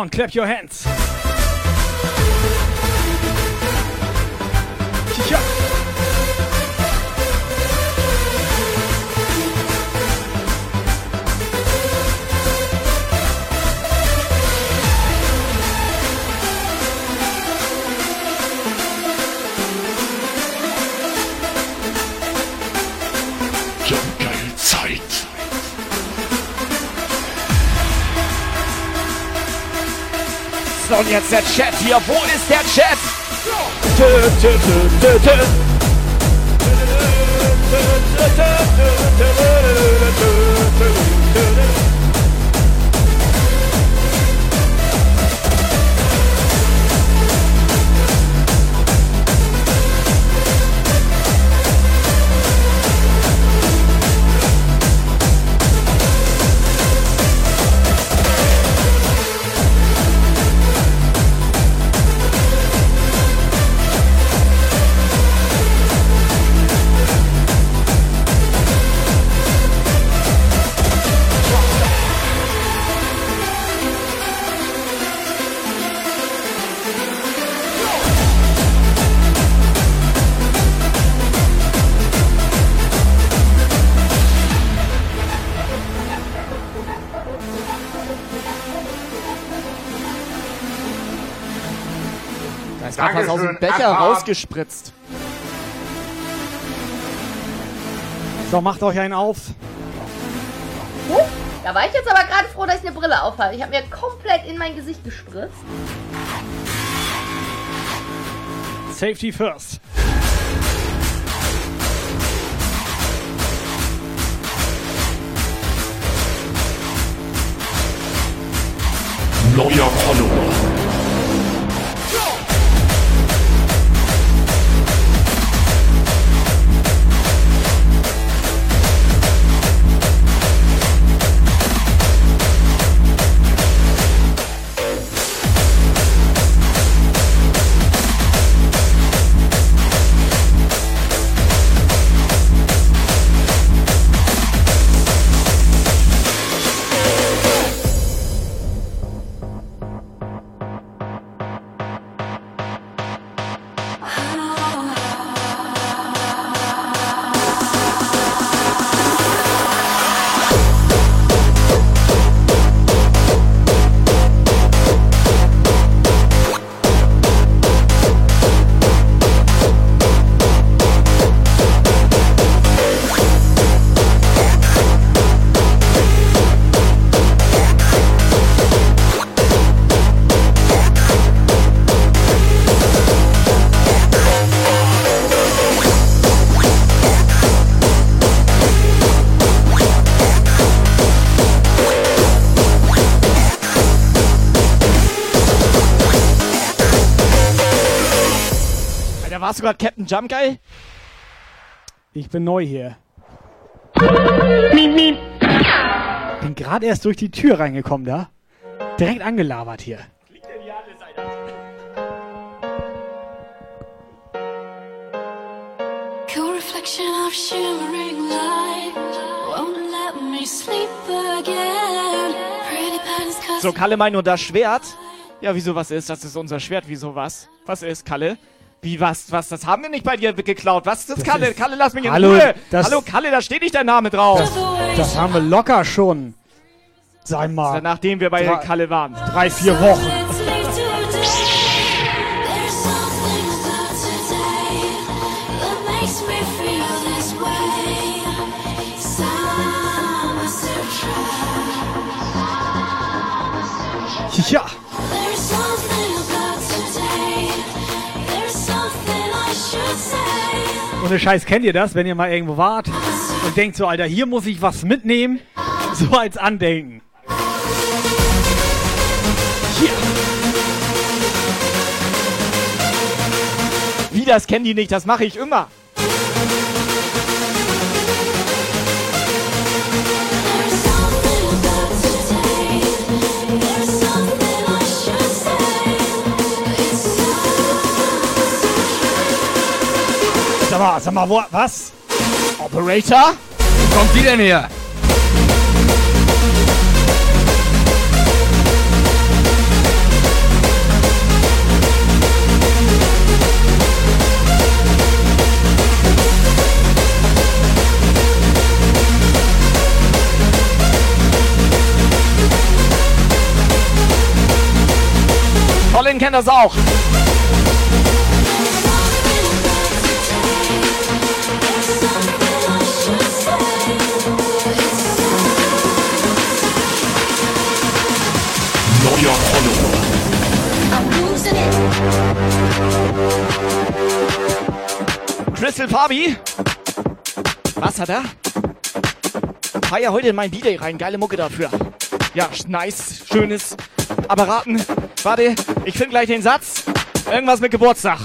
On, clap your hands. Tja. Jetzt der Chat hier. Wo ist der Chat? Tö, tö, tö, Becher rausgespritzt. So, macht euch einen auf. Huh, da war ich jetzt aber gerade froh, dass ich eine Brille aufhabe. Ich habe mir komplett in mein Gesicht gespritzt. Safety first. Neuer Follower. Warst du gerade Captain Jump Guy? Ich bin neu hier. Bin gerade erst durch die Tür reingekommen da. Direkt angelabert hier. Cool reflection of shimmering light won't let me sleep again. Pretty patterns cause So, Kalle meint nur das Schwert. Ja, wieso was ist? Das ist unser Schwert. Wieso was? Was ist, Kalle? Wie was? Was? Das haben wir nicht bei dir geklaut. Was ist das, Das Kalle? ist- Kalle, lass mich in Hallo, Ruhe. das- Hallo, Kalle, da steht nicht dein Name drauf. Das, das haben wir locker schon. Sag mal. Nachdem wir bei Drei- Kalle waren. Drei, vier Wochen. let's Ohne Scheiß, kennt ihr das, wenn ihr mal irgendwo wart und denkt so, Alter, hier muss ich was mitnehmen? So als Andenken. Wie, das kennen die nicht? Das mache ich immer. Mal, sag mal, wo, was? Operator? Wo kommt die denn her? Colin kennt das auch. Crystal Fabi? Was hat er? Feier heute in mein D-Day rein. Geile Mucke dafür. Ja, nice. Schönes Apparaten. Warte, ich finde gleich den Satz. Irgendwas mit Geburtstag.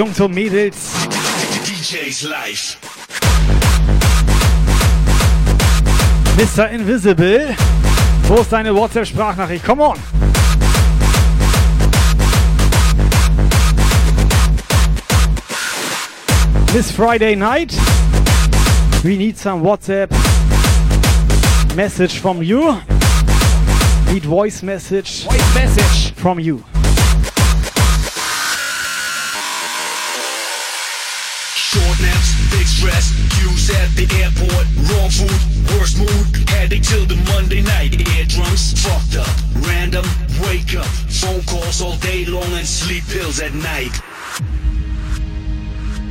Jungs und Mädels. DJ's life. Mr. Invisible. Wo ist deine WhatsApp-Sprachnachricht? Come on. This Friday night, we need some WhatsApp message from you. Need voice message. Voice message from you. Queues at the airport, wrong food, worst mood, headache till the Monday night, eardrums fucked up, random, wake up, phone calls all day long and sleep pills at night.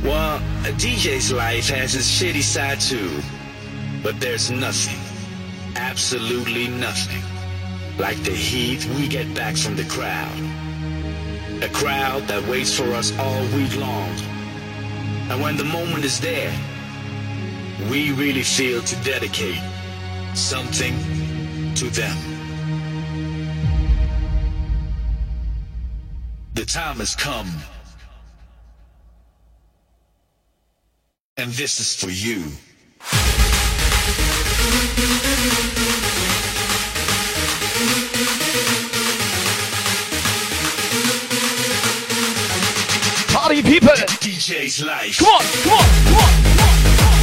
Well, a DJ's life has its shitty side too, but there's nothing, absolutely nothing, like the heat we get back from the crowd. A crowd that waits for us all week long. And when the moment is there, we really feel to dedicate something to them. The time has come. And this is for you. Party people! DJ's life. Come on, come on, come on, come on.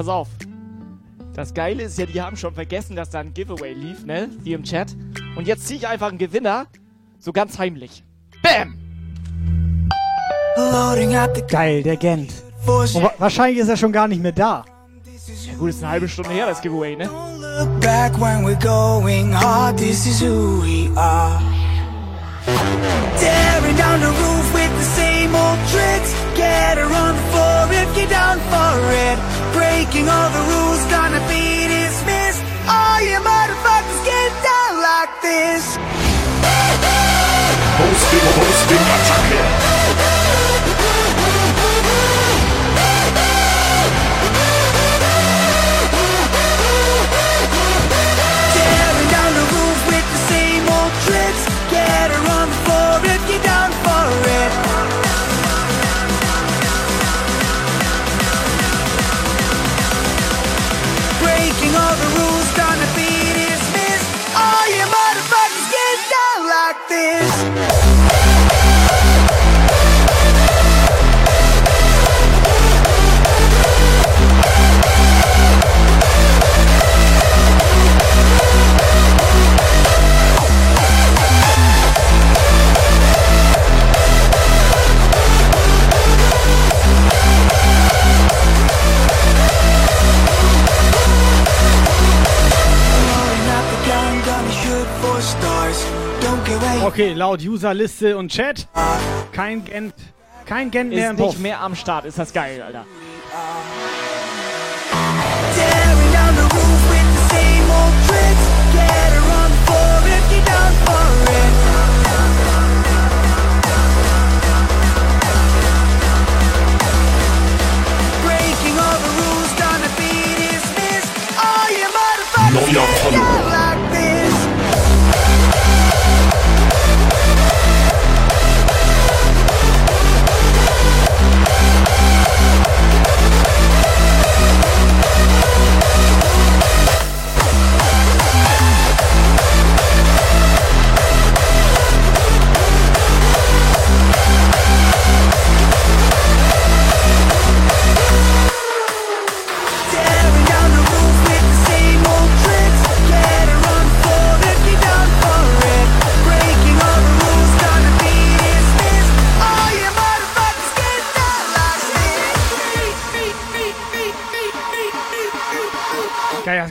Pass auf. Das Geile ist ja, die haben schon vergessen, dass da ein Giveaway lief, ne? Wie im Chat. Und jetzt ziehe ich einfach einen Gewinner. So ganz heimlich. Bam! Geil, der Gent. Und wa wahrscheinlich ist er schon gar nicht mehr da. Ja gut, ist eine halbe Stunde her, das Giveaway, ne? Tearing down the roof with the same old tricks. Get the floor if you're down for it. Breaking all the rules, gonna be dismissed. All you motherfuckers get down like this. Hosting, Hosting, Attacke. Okay, laut Userliste und Chat. Kein Gent. Kein Gent mehr Ist im nicht Puff. mehr am Start, ist das geil, Alter. Tearing down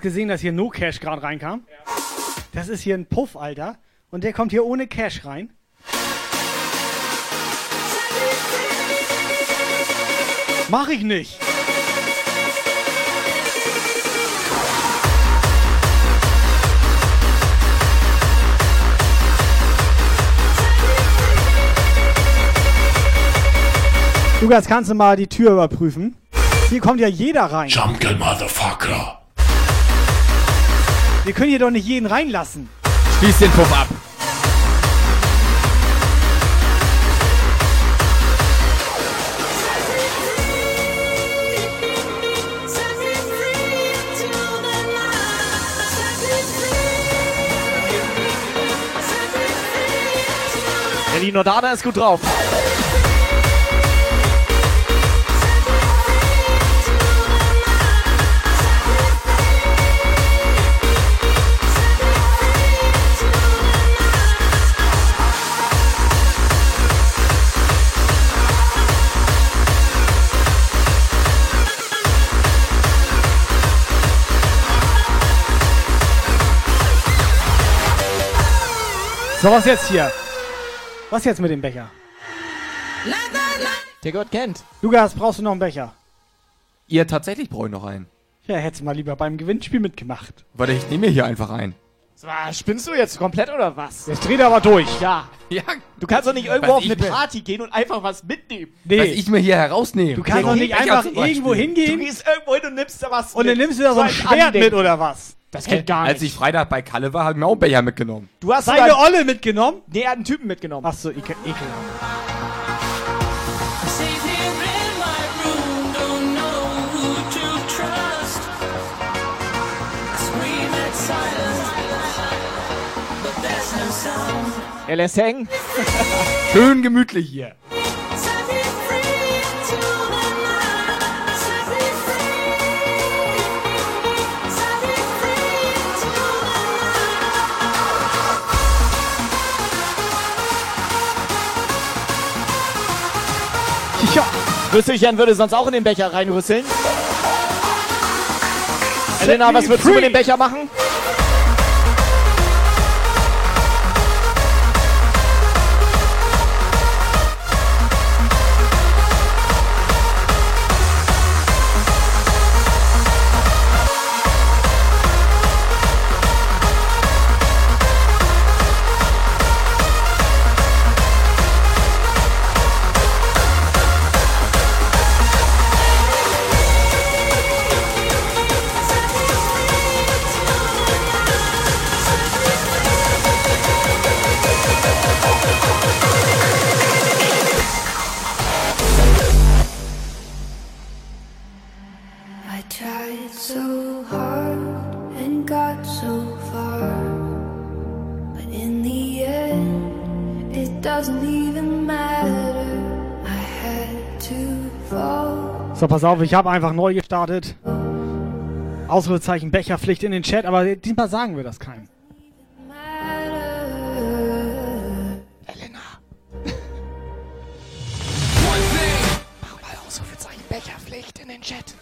gesehen, dass hier No Cash gerade reinkam? Das ist hier ein Puff, Alter. Und der kommt hier ohne Cash rein. Mach ich nicht. Lukas, kannst du mal die Tür überprüfen? Hier kommt ja jeder rein. Jungle Motherfucker. Wir können hier doch nicht jeden reinlassen. Schließ den Puff ab. Berlin Nordana ist gut drauf. So, was jetzt hier? Was jetzt mit dem Becher? Der Gott kennt. Lukas, brauchst du noch einen Becher? Ihr tatsächlich brauche ich noch einen. Ja, hättest du mal lieber beim Gewinnspiel mitgemacht. Warte, ich nehme mir hier einfach ein. Was, spinnst du jetzt komplett oder was? Jetzt dreht er aber durch. Ja. Ja. Du kannst doch nicht irgendwo Was auf ich eine mir- Party gehen und einfach was mitnehmen. Nee. Was ich mir hier herausnehme. Du kannst doch nicht Becher einfach zum Beispiel. irgendwo Du hingehen gehst irgendwo hin und nimmst da was und dann nimmst du da so ein Schwert mit oder was? Das geht gar Als nicht. ich Freitag bei Kalle war, habe ich mir auch einen Becher mitgenommen. Du hast Seine sogar... Olle mitgenommen? Nee, er hat einen Typen mitgenommen. Ach so, ekel ekelhaft. Er lässt hängen. Schön gemütlich hier. Rüsselchen würde sonst auch in den Becher reinrüsseln. Elena, was würdest du mit dem Becher machen? So, pass auf, ich habe einfach neu gestartet. Ausrufezeichen Becherpflicht in den Chat, aber diesmal sagen wir das keinem. Mach mal Ausrufezeichen Becherpflicht in den Chat.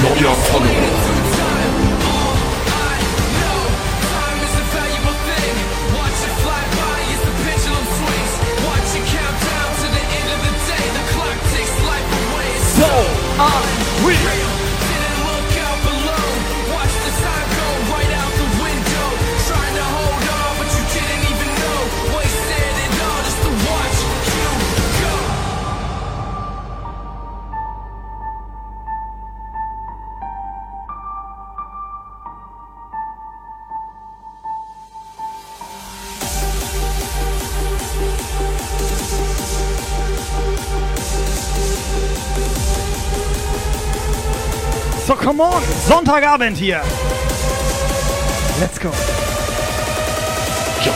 Neuer Follower. So are come on! Sonntagabend hier! Let's go! Ja,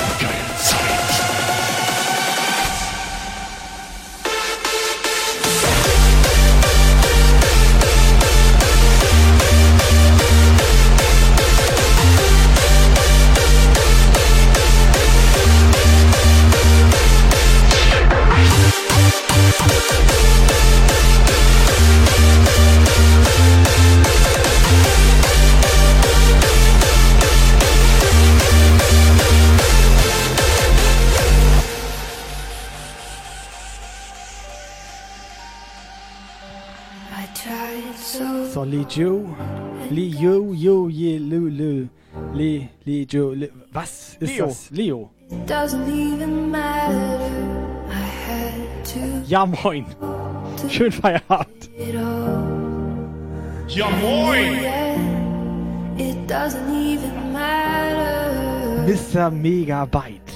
Ju, Li. Was ist Leo. das? Leo. Doesn't even matter. I had to Ja, moin. Schön Feierabend. Ja, moin. It doesn't even matter. Mr. Megabyte.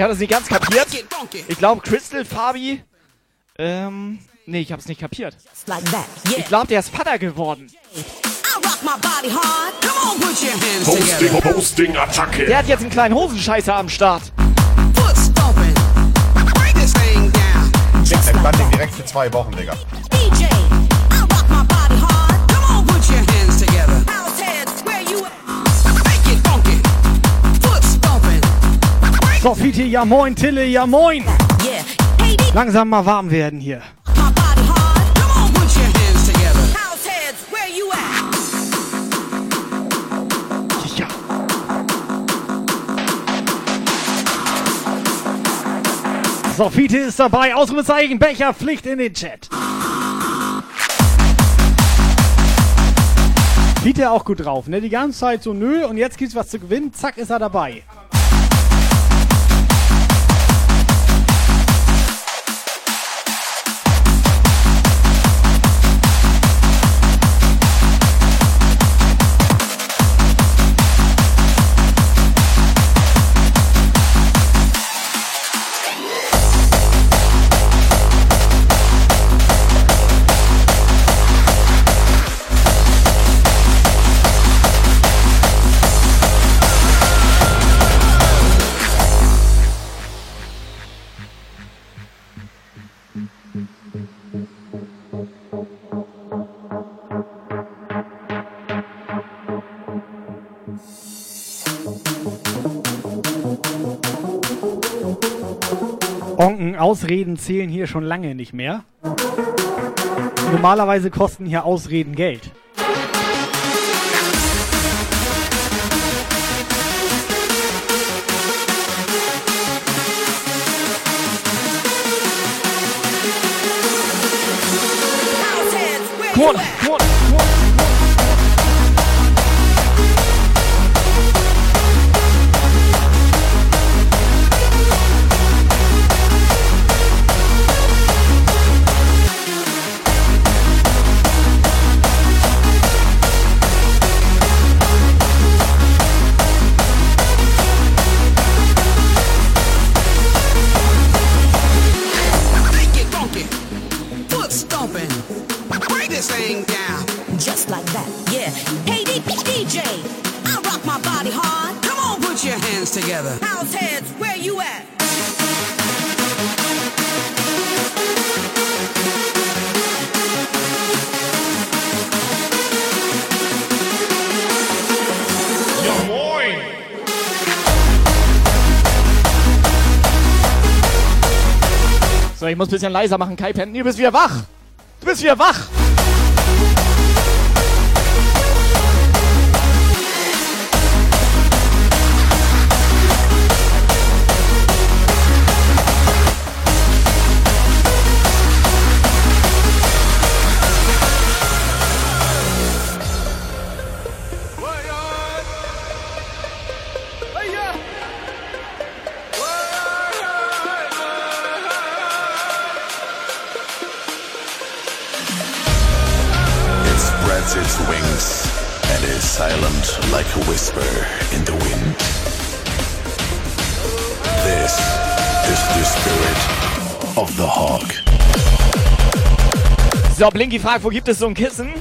Ich habe das nicht ganz kapiert. Ich glaube, Crystal, Fabi. Ähm. Nee, ich hab's nicht kapiert. Ich glaube, der ist Vater geworden. Posting, Posting, Attacke. Der hat jetzt einen kleinen Hosenscheißer am Start. Schick den Banding direkt für zwei Wochen, Digga. So, Fiete, ja moin, Tille, ja moin. Langsam mal warm werden hier. So, Fiete ist dabei. Ausrufezeichen, Becher, Pflicht in den Chat. Fiete auch gut drauf, ne? Die ganze Zeit so nö und jetzt gibt's was zu gewinnen. Zack, ist er dabei. Ausreden zählen hier schon lange nicht mehr. Normalerweise kosten hier Ausreden Geld. Ich muss ein bisschen leiser machen, Kai Pen. Du bist wieder wach. Du bist wieder wach. So, Blinky fragt, wo gibt es so ein Kissen?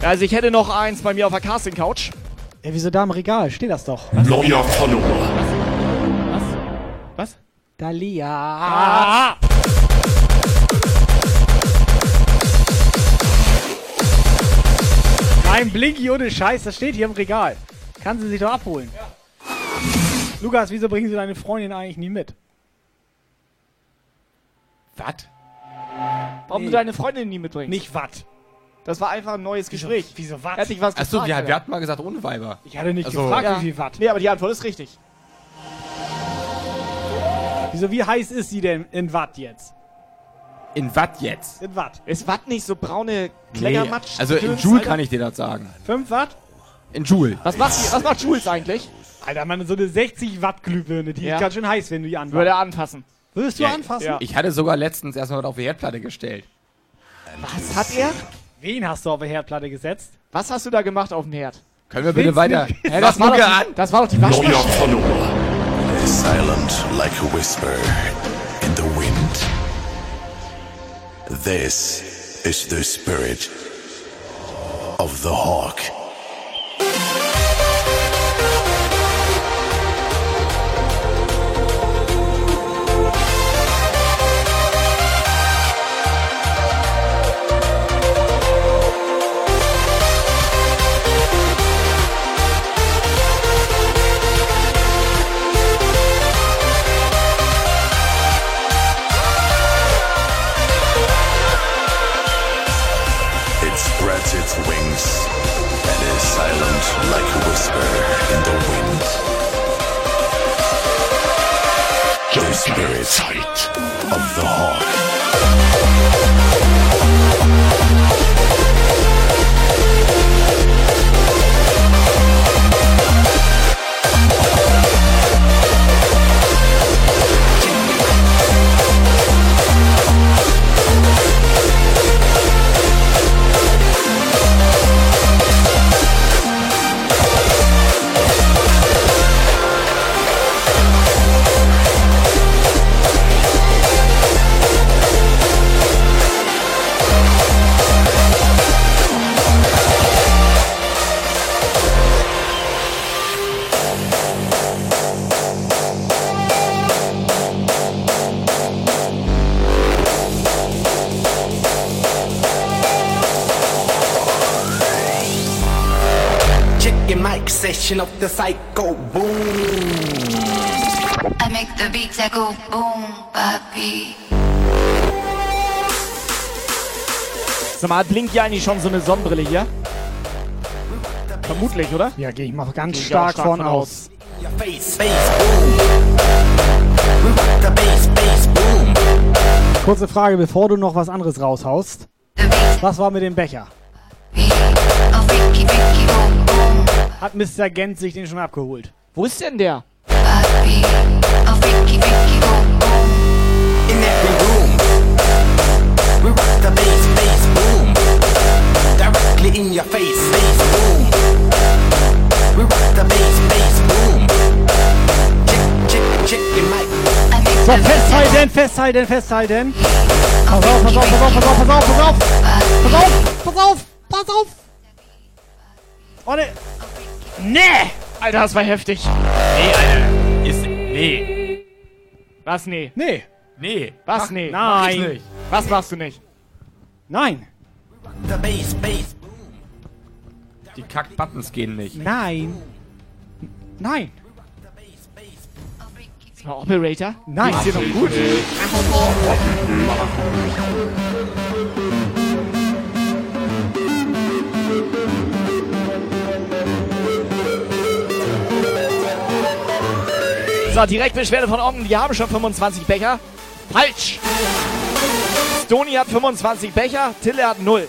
Also ich hätte noch eins bei mir auf der Casting-Couch. Ja, wieso da im Regal? Steht das doch. Neuer Follower. Was? Dalia. Ah! Nein, Blinky ohne Scheiß, das steht hier im Regal. Kann sie sich doch abholen. Lukas, wieso bringen sie deine Freundin eigentlich nie mit? Was? Warum Nee. du deine Freundin nie mitbringst? Nicht wat. Das war einfach ein neues Gespräch. Wieso Er wat? hat dich was Achso, gefragt. wir, ja. wir hatten mal gesagt ohne Weiber. Ich hatte nicht Also- gefragt, Ja. wie viel Watt. Nee, aber die Antwort ist richtig. Wieso, wie heiß ist sie denn in Watt jetzt? In was jetzt? In Watt. Ist Watt nicht so braune Kleckermatsch? also in Joule Alter? kann ich dir das sagen. 5 Watt? In Joule. Was macht, die- was macht Jules eigentlich? Alter, man, so eine 60 Watt Glühbirne, die Ja. ist ganz schön heiß, wenn du die anmachst. Würde er anfassen. Würdest du Ja, anfassen? ja. Ich hatte sogar letztens erstmal was auf die Herdplatte gestellt. Was hat er? Wen hast du auf die Herdplatte gesetzt? Was hast du da gemacht auf dem Herd? Können wir bitte Willst weiter? Hä, Was das, war doch an? die, das war doch die Waschmaschine. Follower. Silent like a whisper in the wind. This is the spirit of the hawk. Mal, hat Blinky eigentlich schon so eine Sonnenbrille hier? Vermutlich, oder? Ja, gehe ich mal ganz Geh ich stark, stark von von aus. Boom. Kurze Frage, bevor du noch was anderes raushaust. Was war mit dem Becher? Hat Mr. Gent sich den schon abgeholt? Wo ist denn der? In every room. We rock the bass. Directly in your face, face, boom. We rock the bass, bass, boom. Check, check, check your mic. So, festhalten, festhalten, festhalten. Pass auf, pass auf, pass auf, pass auf, pass auf, pass auf. Pass auf, pass auf, pass auf. Warte. Nee! Alter, das war heftig. Nee, Alter. Ist, nee. Was, nee? Nee. Nee. Was, Mach- nee? mach ich Nein. nicht. Was machst du nicht? Nein. The bass, bass. Die Kack-Buttons gehen nicht. Nein. Nein. Sag mal, Operator? Nein. Geht's dir noch gut? So, Direktbeschwerde von Onken, die haben schon 25 Becher. Falsch! Stony hat 25 Becher, Tille hat 0.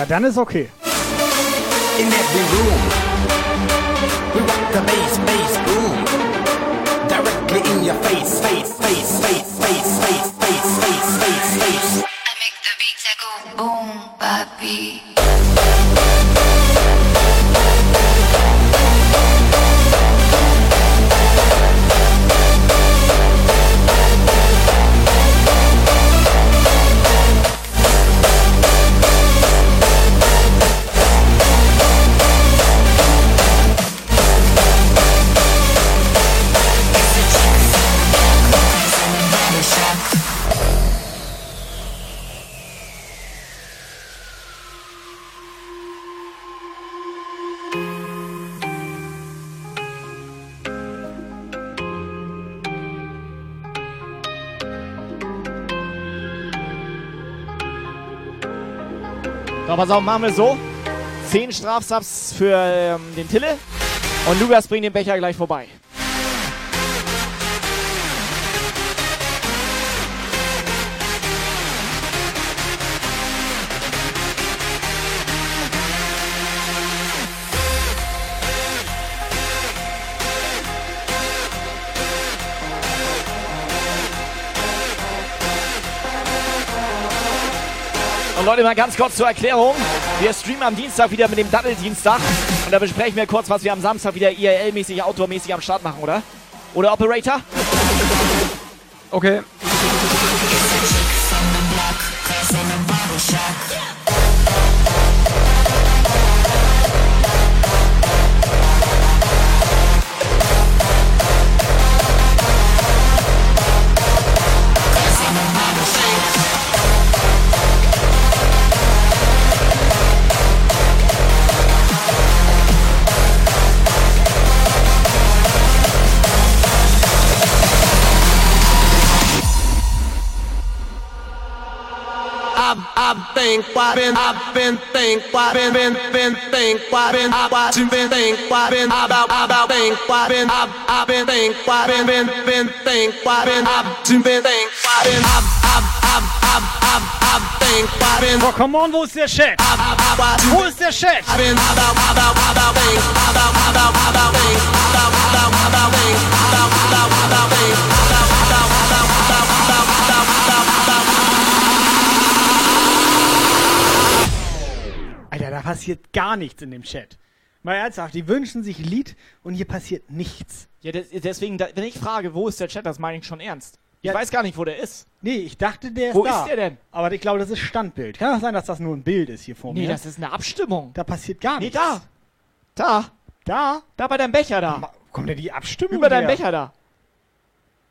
Ja, dann ist okay. In every room. We rock the bass, bass, boom. Directly in your face, face, face, face, face, face, face, face, face, face. I make the beats that go boom, papi. So, pass auf, machen wir so. Zehn Strafsubs für ähm, den Tille. Und Lukas bringt den Becher gleich vorbei. Und Leute, mal ganz kurz zur Erklärung. Wir streamen am Dienstag wieder mit dem Datteldienstag. Und da besprechen wir kurz, was wir am Samstag wieder IRL-mäßig, Outdoor-mäßig am Start machen, oder? Oder Operator? Okay. Think, why been, I've been think, why been, been, been think, been, Oh, come on, wo ist der Chat? Wo ist der Chat? Passiert gar nichts in dem Chat. Mal ernsthaft, die wünschen sich Lied und hier passiert nichts. Ja, des- deswegen, wenn ich frage, wo ist der Chat, das meine ich schon ernst. Ich weiß gar nicht, wo der ist. Nee, ich dachte, der ist Wo da. ist der denn? Aber ich glaube, das ist Standbild. Kann auch sein, dass das nur ein Bild ist hier vor Nee, mir. das ist eine Abstimmung. Da passiert gar Nee, nichts. da. Da. Da? Da bei deinem Becher da. Ma- Kommt denn die Abstimmung Über deinem her? Becher da.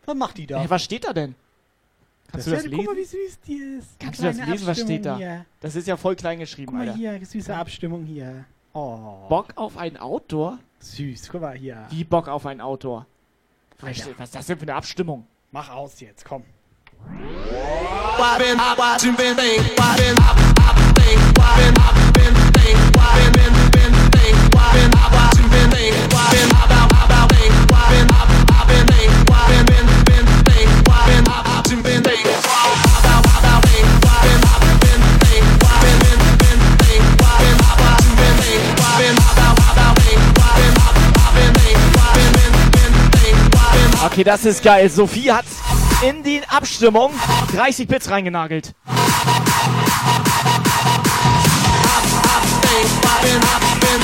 Was macht die da? Hey, was steht da denn? Kannst du das ja, Guck mal, lesen? wie süß die ist. Kannst du das Kleine lesen, was steht da? Hier. Das ist ja voll klein geschrieben, Guck mal Alter. hier, süße Abstimmung hier. Oh. Bock auf ein Outdoor? Süß, guck mal hier. Wie Bock auf ein Outdoor? Was Alter. was ist das denn für eine Abstimmung? Mach aus jetzt, komm. Why been, I watching, been think, why been, I, I Okay, das ist geil. Sophie hat in die Abstimmung 30 Bits reingenagelt. why been, I been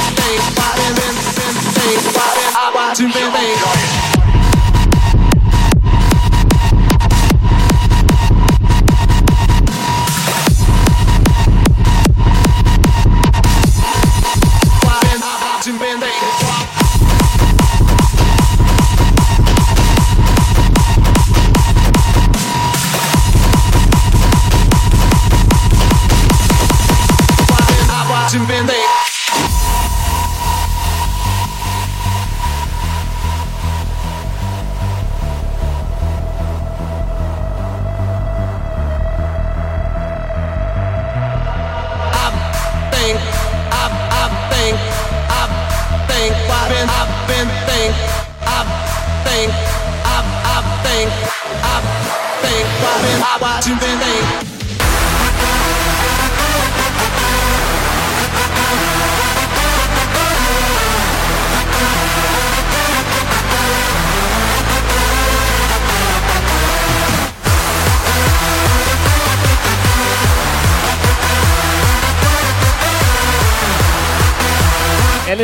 why been, been, been why been, I watching, been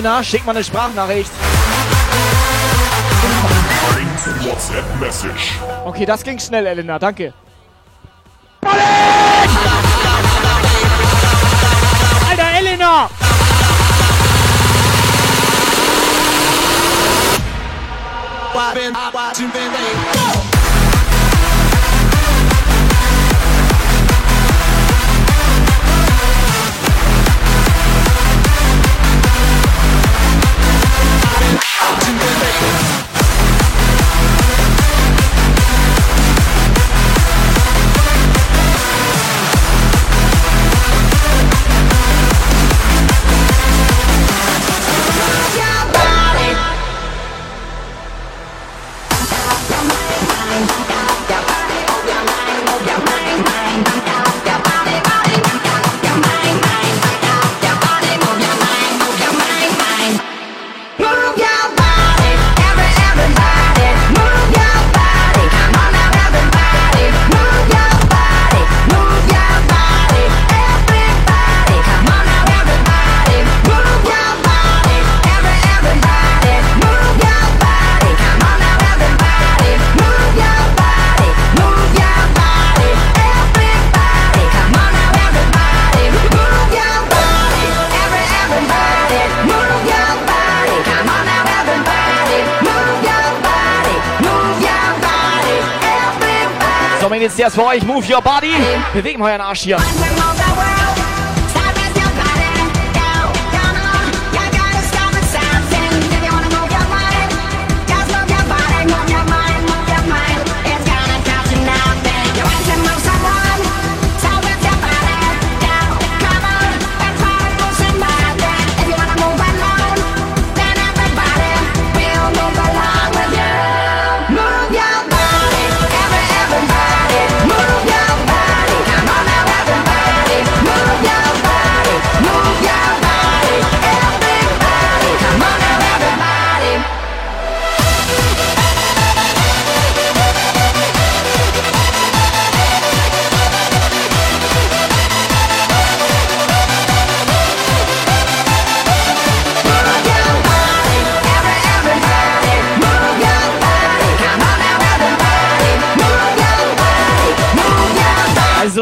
Elena, schick mal eine Sprachnachricht. Okay, das ging schnell, Elena, danke. Alter, Elena! Move jetzt der ist für euch. Move your body. Bewegen euren Arsch hier.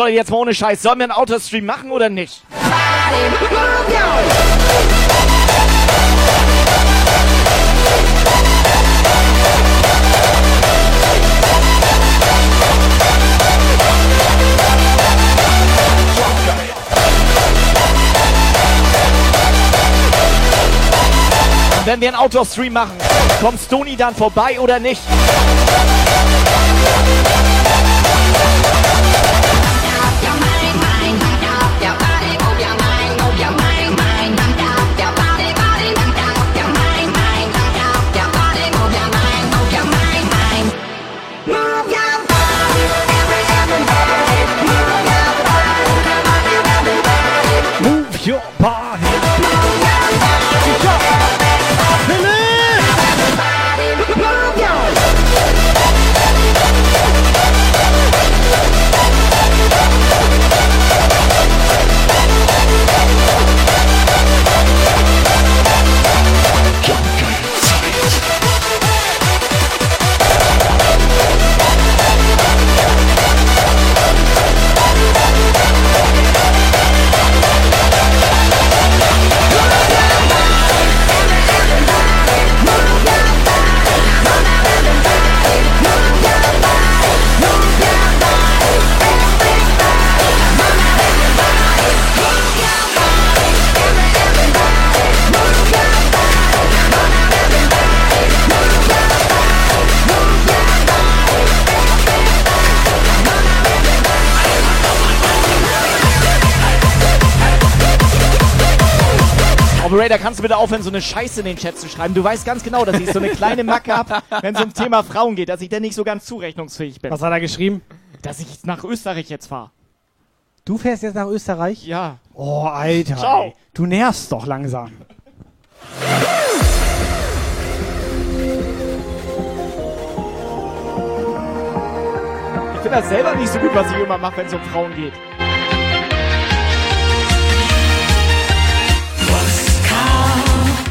Leute, jetzt mal ohne Scheiß. Sollen wir einen Autostream machen oder nicht? Wenn wir einen Outdoor-Stream machen, kommt Stony dann vorbei oder nicht? Operator, kannst du bitte aufhören, so eine Scheiße in den Chat zu schreiben? Du weißt ganz genau, dass ich so eine kleine Macke habe, wenn es um Thema Frauen geht, dass ich dann nicht so ganz zurechnungsfähig bin. Was hat er geschrieben? Dass ich nach Österreich jetzt fahre. Du fährst jetzt nach Österreich? Ja. Oh, Alter. Ciao. Ey. Du nervst doch langsam. Ich finde das selber nicht so gut, was ich immer mache, wenn es um Frauen geht.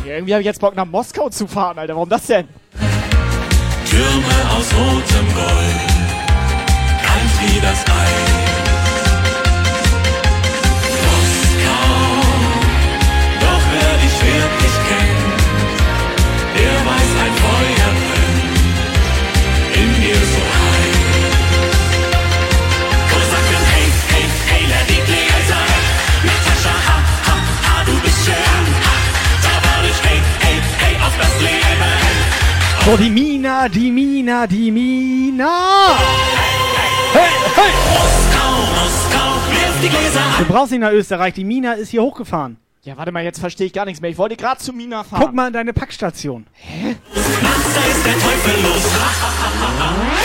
Irgendwie habe ich jetzt Bock nach Moskau zu fahren, Alter. Warum das denn? Türme aus rotem Gold, kalt wie das Eis. So, die Mina, die Mina, die Mina. Hey, hey. Moskau, Moskau, die Gläser Du brauchst nicht nach Österreich, die Mina ist hier hochgefahren. Ja, warte mal, jetzt verstehe ich gar nichts mehr. Ich wollte gerade zu Mina fahren. Guck mal in deine Packstation. Nachts, da ist der Teufel los.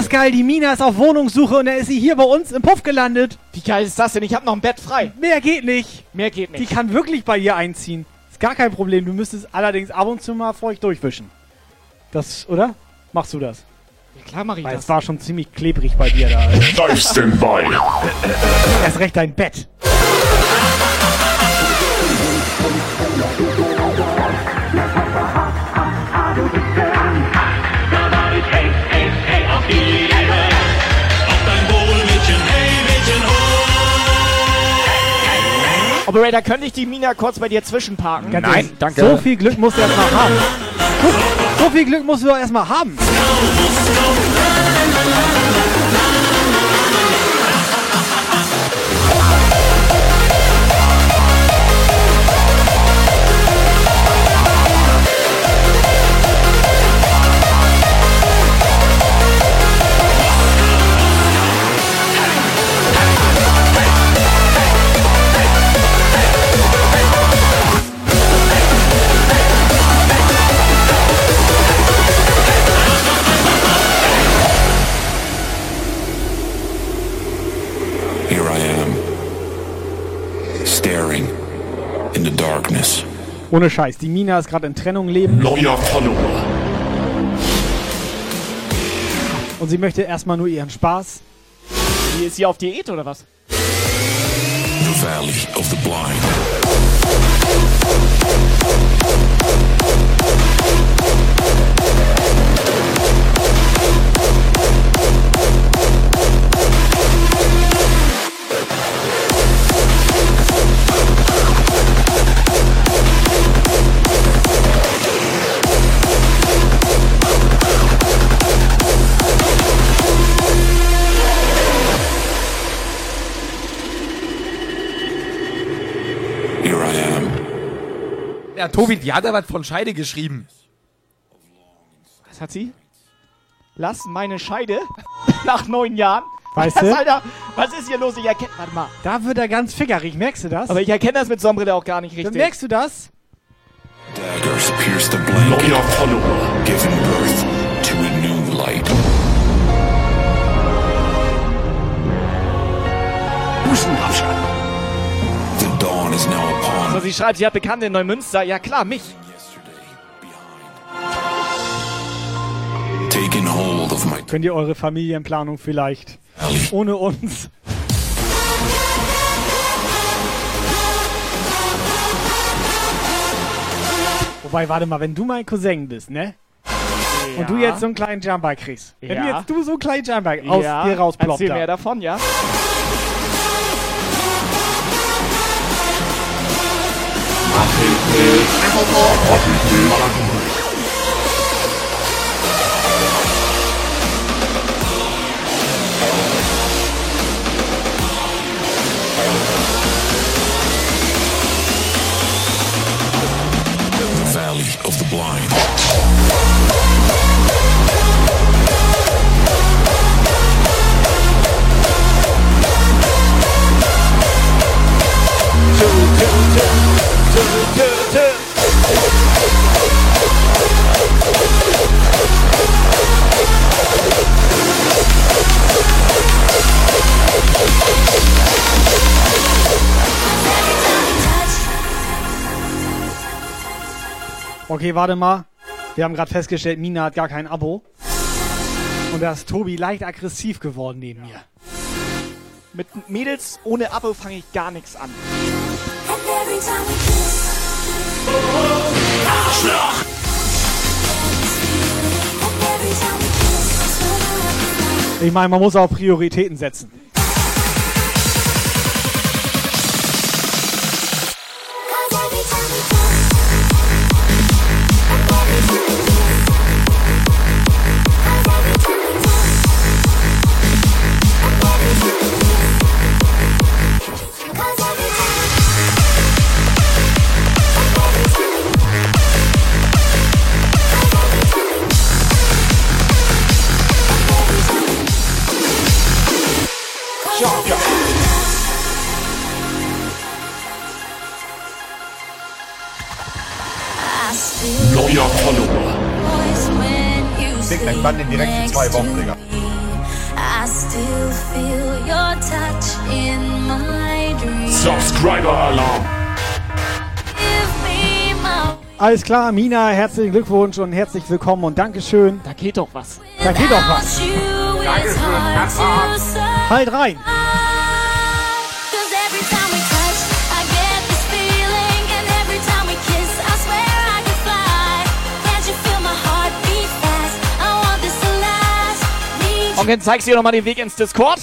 Das geil, die Mina ist auf Wohnungssuche und dann ist sie hier bei uns im Puff gelandet. Wie geil ist das denn? Ich habe noch ein Bett frei. Mehr geht nicht. Mehr geht nicht. Die kann wirklich bei ihr einziehen. Ist gar kein Problem. Du müsstest allerdings ab und zu mal feucht durchwischen. Das, oder? Machst du das? Ja, klar mach ich Weil das. es war schon ziemlich klebrig bei dir da. Alter. Live Standby. Erst recht dein Bett. Operator, könnte ich die Mina kurz bei dir zwischenparken? Ganz ehrlich, So viel Glück musst du erstmal haben. So, so viel Glück musst du doch erstmal haben. Ohne Scheiß. Die Mina ist gerade in Trennung leben. Neuer Follower. Und sie möchte erstmal nur ihren Spaß. Wie ist sie auf Diät oder was? The Valley of the Blind. Ja, Tobi, die hat da was von Scheide geschrieben. Was hat sie? Lass meine Scheide nach neun Jahren. Weißt was, du? Alter, was ist hier los? Ich erkenne. Warte mal. Da wird er ganz fickerig, merkst du das? Aber ich erkenne das mit Sonnenbrille auch gar nicht richtig. Merkst du das? daggers pierce the blanket, Neuer Follower. giving birth to a new light. The dawn is now upon So, sie schreibt, sie hat Bekannte in Neumünster. Ja klar, mich. taking hold of my Könnt ihr eure Familienplanung vielleicht ohne uns? Wobei, warte mal, wenn du mein Cousin bist, ne? Und du jetzt so einen kleinen Jumper kriegst. Wenn Ja. jetzt du so einen kleinen Jumper aus ja, dir rausploppt. Erzähl mehr davon, ja? The Okay, warte mal. Wir haben gerade festgestellt, Mina hat gar kein Abo. Und da ist Tobi leicht aggressiv geworden neben mir. Mit Mädels ohne Abo fange ich gar nichts an. Ich meine, man muss auch Prioritäten setzen. Neuer Follower. Dick, dein Band in direkt für zwei Wochen, Digga. Your. Subscriber Alarm. Alles klar, Mina, herzlichen Glückwunsch und herzlich willkommen und Dankeschön. Da geht doch was. Da geht doch was. say. Halt rein. You. Onkel, zeigst du dir nochmal den Weg ins Discord?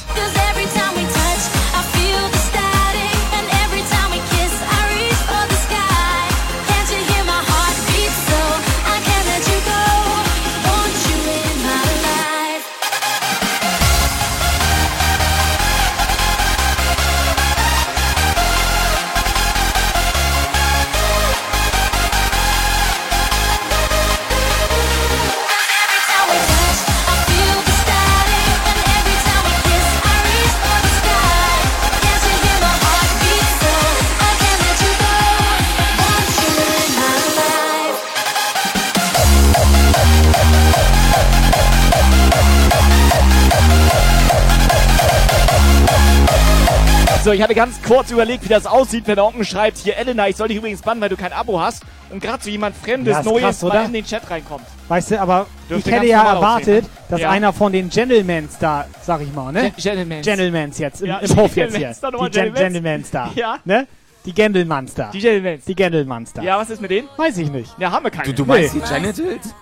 So, ich hatte ganz kurz überlegt, wie das aussieht, wenn der Onkel schreibt, hier Elena, ich soll dich übrigens bannen, weil du kein Abo hast. Und gerade so jemand Fremdes, Ja, Neues krass, mal oder? in den Chat reinkommt. Weißt du, aber Dürfte ich hätte ja erwartet, aussehen, ne? dass Ja. einer von den Gentlemans da, sag ich mal, ne? Gen- Gentlemans. Gentlemans jetzt, im, Ja, im Hof jetzt hier. Die Gen Gentlemans. Gentlemans da. Ja. Ne? Die Gendelmans da. Die Gentlemans. Die Gendelmans da. Ja, was ist mit denen? Weiß ich nicht. Ja, haben wir keine. Du, du meinst Nee. die Genitals?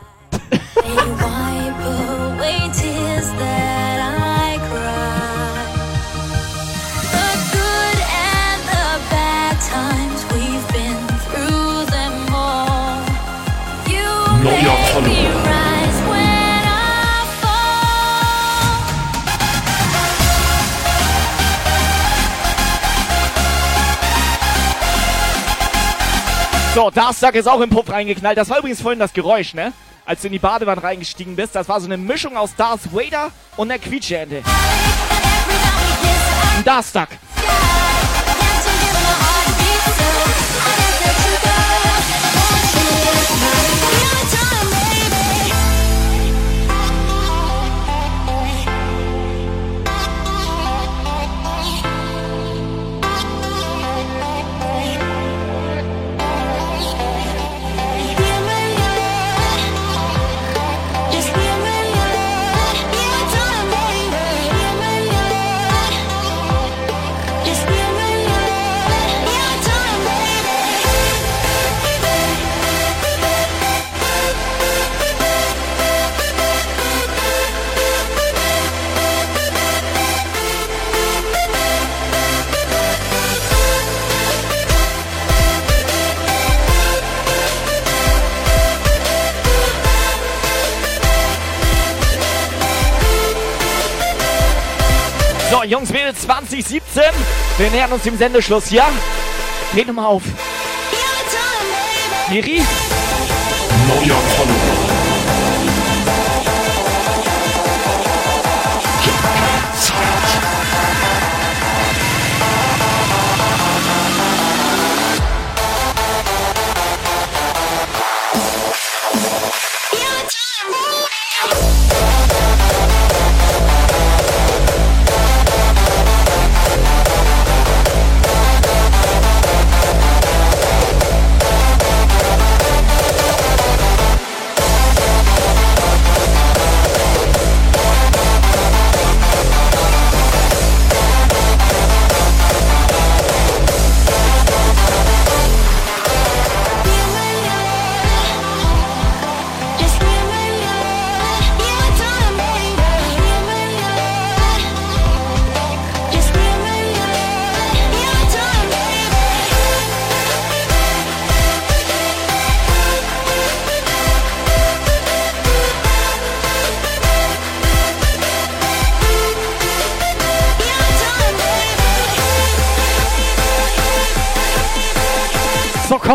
You Neuer make me Follower. rise when I fall. So, Darkstack ist auch im Puff reingeknallt. Das war übrigens vorhin das Geräusch, ne? Als du in die Badewanne reingestiegen bist. Das war so eine Mischung aus Darth Vader und der Quietscheente. Darkstack. So, Jungs, Mädels 2017. Wir nähern uns dem Sendeschluss hier. Dreh mal auf. Miri? Neuer Follower.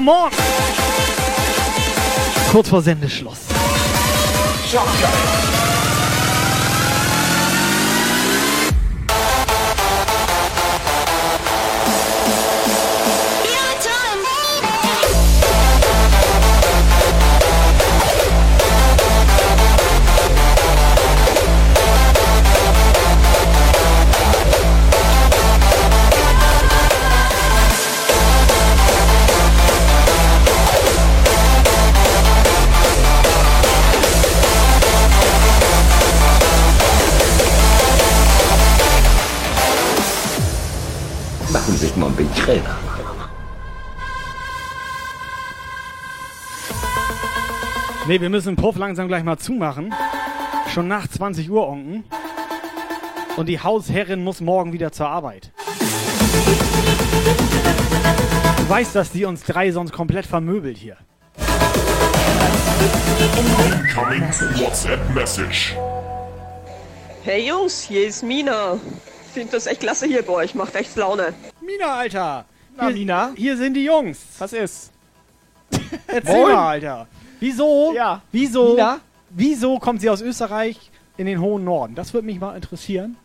Come on! Kurz vor Sendeschluss. Machen Ne, wir müssen den Puff langsam gleich mal zumachen. Schon nach 20 Uhr, Onken. Und die Hausherrin muss morgen wieder zur Arbeit. Du weißt, dass die uns drei sonst komplett vermöbelt hier. Incoming WhatsApp Message. Hey Jungs, hier ist Mina. Find das echt klasse hier bei euch, macht echt Laune. Mina, Alter. Na, hier, Mina? Hier sind die Jungs. Was ist? Erzähl Moin. mal, Alter. Wieso? Ja. Wieso? Mina? Wieso kommt sie aus Österreich in den hohen Norden? Das würde mich mal interessieren.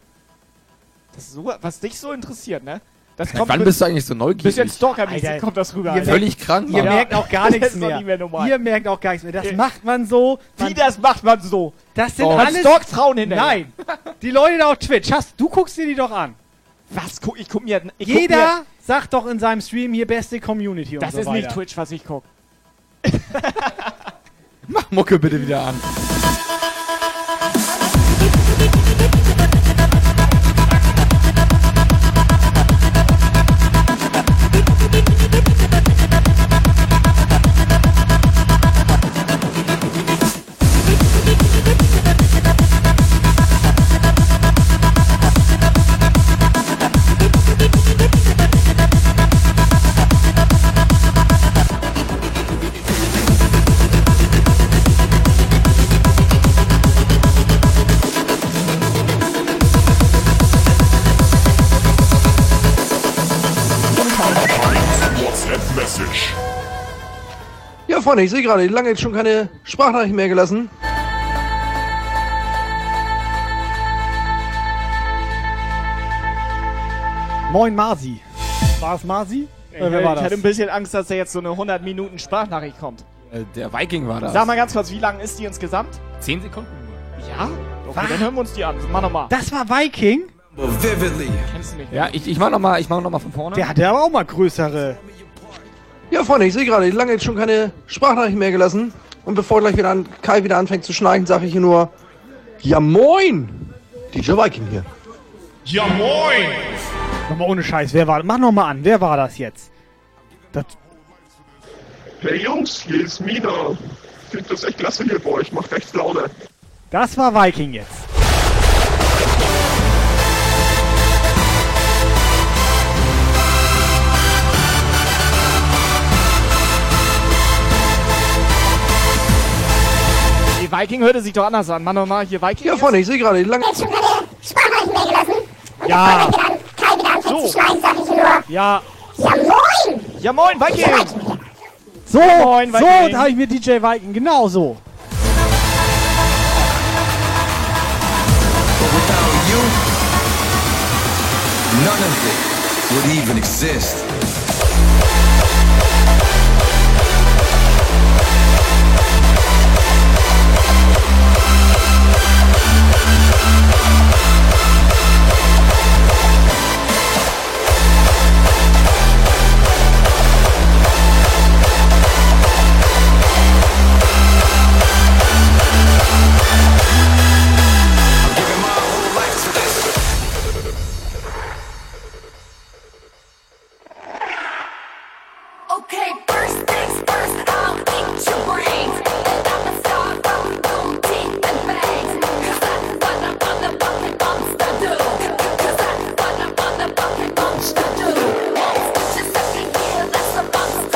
Das ist so, was dich so interessiert, ne? Das Seit wann bist du eigentlich so neugierig? Bisschen stalkermäßig kommt das rüber. ihr Alter. Völlig krank, Ihr Mann. merkt auch gar Das nichts ist mehr. nicht mehr normal. Ihr merkt auch gar nichts mehr. Das Äh, macht man so. Wie das macht man so? Das sind Oh. alles... Man stalkt Frauen hinterher. Nein. Die Leute da auf Twitch, hast, du guckst dir die doch an. Was? Guck, ich guck mir. Ich guck Jeder Mir, sagt doch in seinem Stream hier beste Community das und so ist weiter. nicht Twitch, was ich guck. Mach Mucke bitte wieder an. Freunde, ich sehe gerade, lange jetzt schon keine Sprachnachrichten mehr gelassen. Moin Marsi. War es Marsi? Ich, war ich hatte ein bisschen Angst, dass da jetzt so eine 100 Minuten Sprachnachricht kommt. Äh, Der Viking war das. Sag mal ganz kurz, wie lang ist die insgesamt? 10 Sekunden. Ja? Okay, dann hören wir uns die an. Mach nochmal. Das war Viking? Vividly. Kennst du nicht? Ja, ich, ich mach nochmal mach noch mal von vorne. Der hatte aber auch mal größere. Ja, Freunde, ich sehe gerade, lange jetzt schon keine Sprachnachrichten mehr gelassen. Und bevor gleich wieder an, Kai wieder anfängt zu schnarchen, sage ich hier nur, ja moin! DJ Viking hier. Ja moin! Nochmal ohne Scheiß, wer war Mach nochmal an, wer war das jetzt? Das, Hey Jungs, hier ist Mina. Find das echt klasse hier bei euch, macht echt Laune. das war Viking jetzt. Viking hörte sich doch anders an. Mach nochmal hier Viking. Ja, Freunde, ich sehe gerade, lange jetzt schon Ja. So. Ja. Ja moin, Viking! So, Moin, so Viking. habe ich mir DJ Viking, genau so. Without you, none of it would even exist.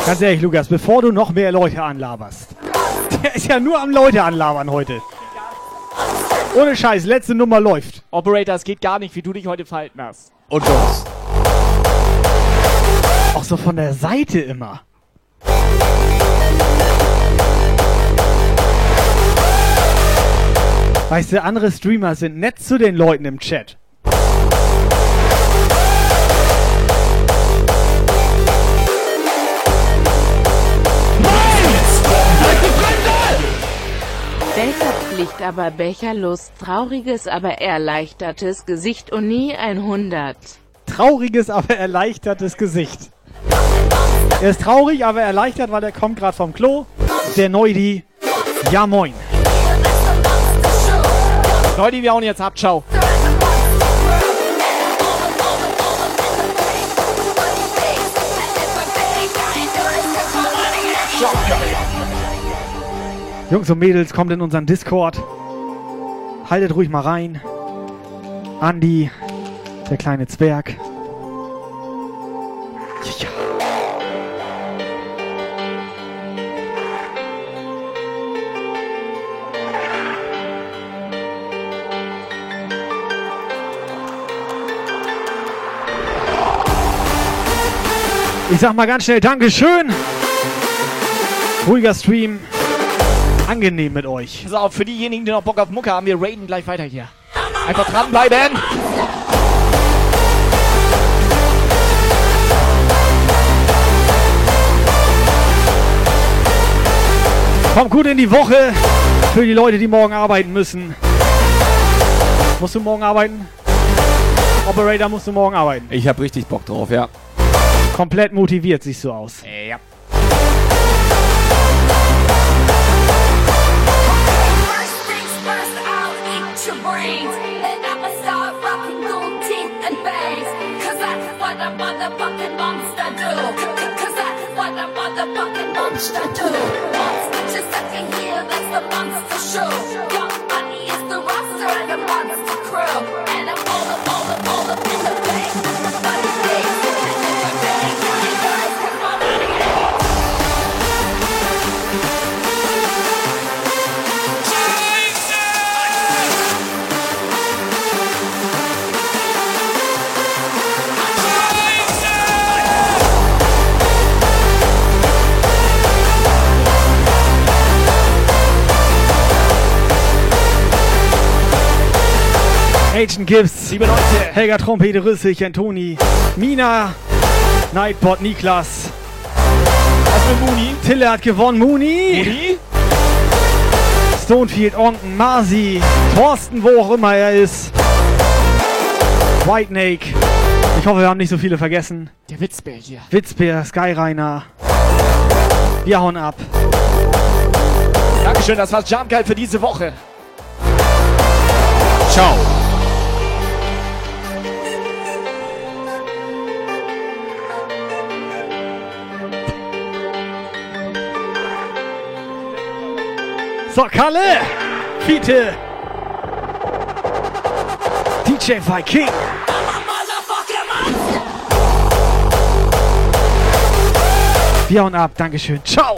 Ganz ehrlich, Lukas, bevor du noch mehr Leute anlaberst. Der ist ja nur am Leute anlabern heute. Ohne Scheiß, letzte Nummer läuft. Operator, es geht gar nicht, wie du dich heute verhalten hast. Und los. Auch so von der Seite immer. Weißt du, andere Streamer sind nett zu den Leuten im Chat. Delta-Pflicht, aber becherlos, trauriges, aber erleichtertes Gesicht und nie ein 100. Trauriges, aber erleichtertes Gesicht. Er ist traurig, aber erleichtert, weil er kommt gerade vom Klo. Der Neudi. Ja moin. Leute, wir hauen jetzt ab. Ciao. Jungs und Mädels, kommt in unseren Discord. Haltet ruhig mal rein. Andi, der kleine Zwerg. Ich sag mal ganz schnell Dankeschön. Ruhiger Stream. Angenehm mit euch. Pass auf, für diejenigen, die noch Bock auf Mucke haben, wir raiden gleich weiter hier. Einfach dranbleiben. Kommt gut in die Woche für die Leute, die morgen arbeiten müssen. Musst du morgen arbeiten? Operator, musst du morgen arbeiten? Ich hab richtig Bock drauf, ja. Komplett motiviert siehst du aus. Ja. Motherfucking monster do. Monster just here, that's the monster show. Young money is the roster and a monster crew. And I'm all up, all up, all up in the Agent Gibbs, liebe Leute, Helga Trompete, Rüsselchen, Toni, Mina, Nightbot, Niklas. Was für Mooney? Tille hat gewonnen, Mooney. Mooney? Stonefield, Onken, Marzi, Thorsten, wo auch immer er ist. Whitenake. Ich hoffe, wir haben nicht so viele vergessen. Der Witzbär hier. Witzbär, Skyrainer. Wir hauen ab. Dankeschön, das war's Jump Guide für diese Woche. Ciao. So, Kalle, Fiete, DJ Viking. Wir hauen ab, Dankeschön. Ciao.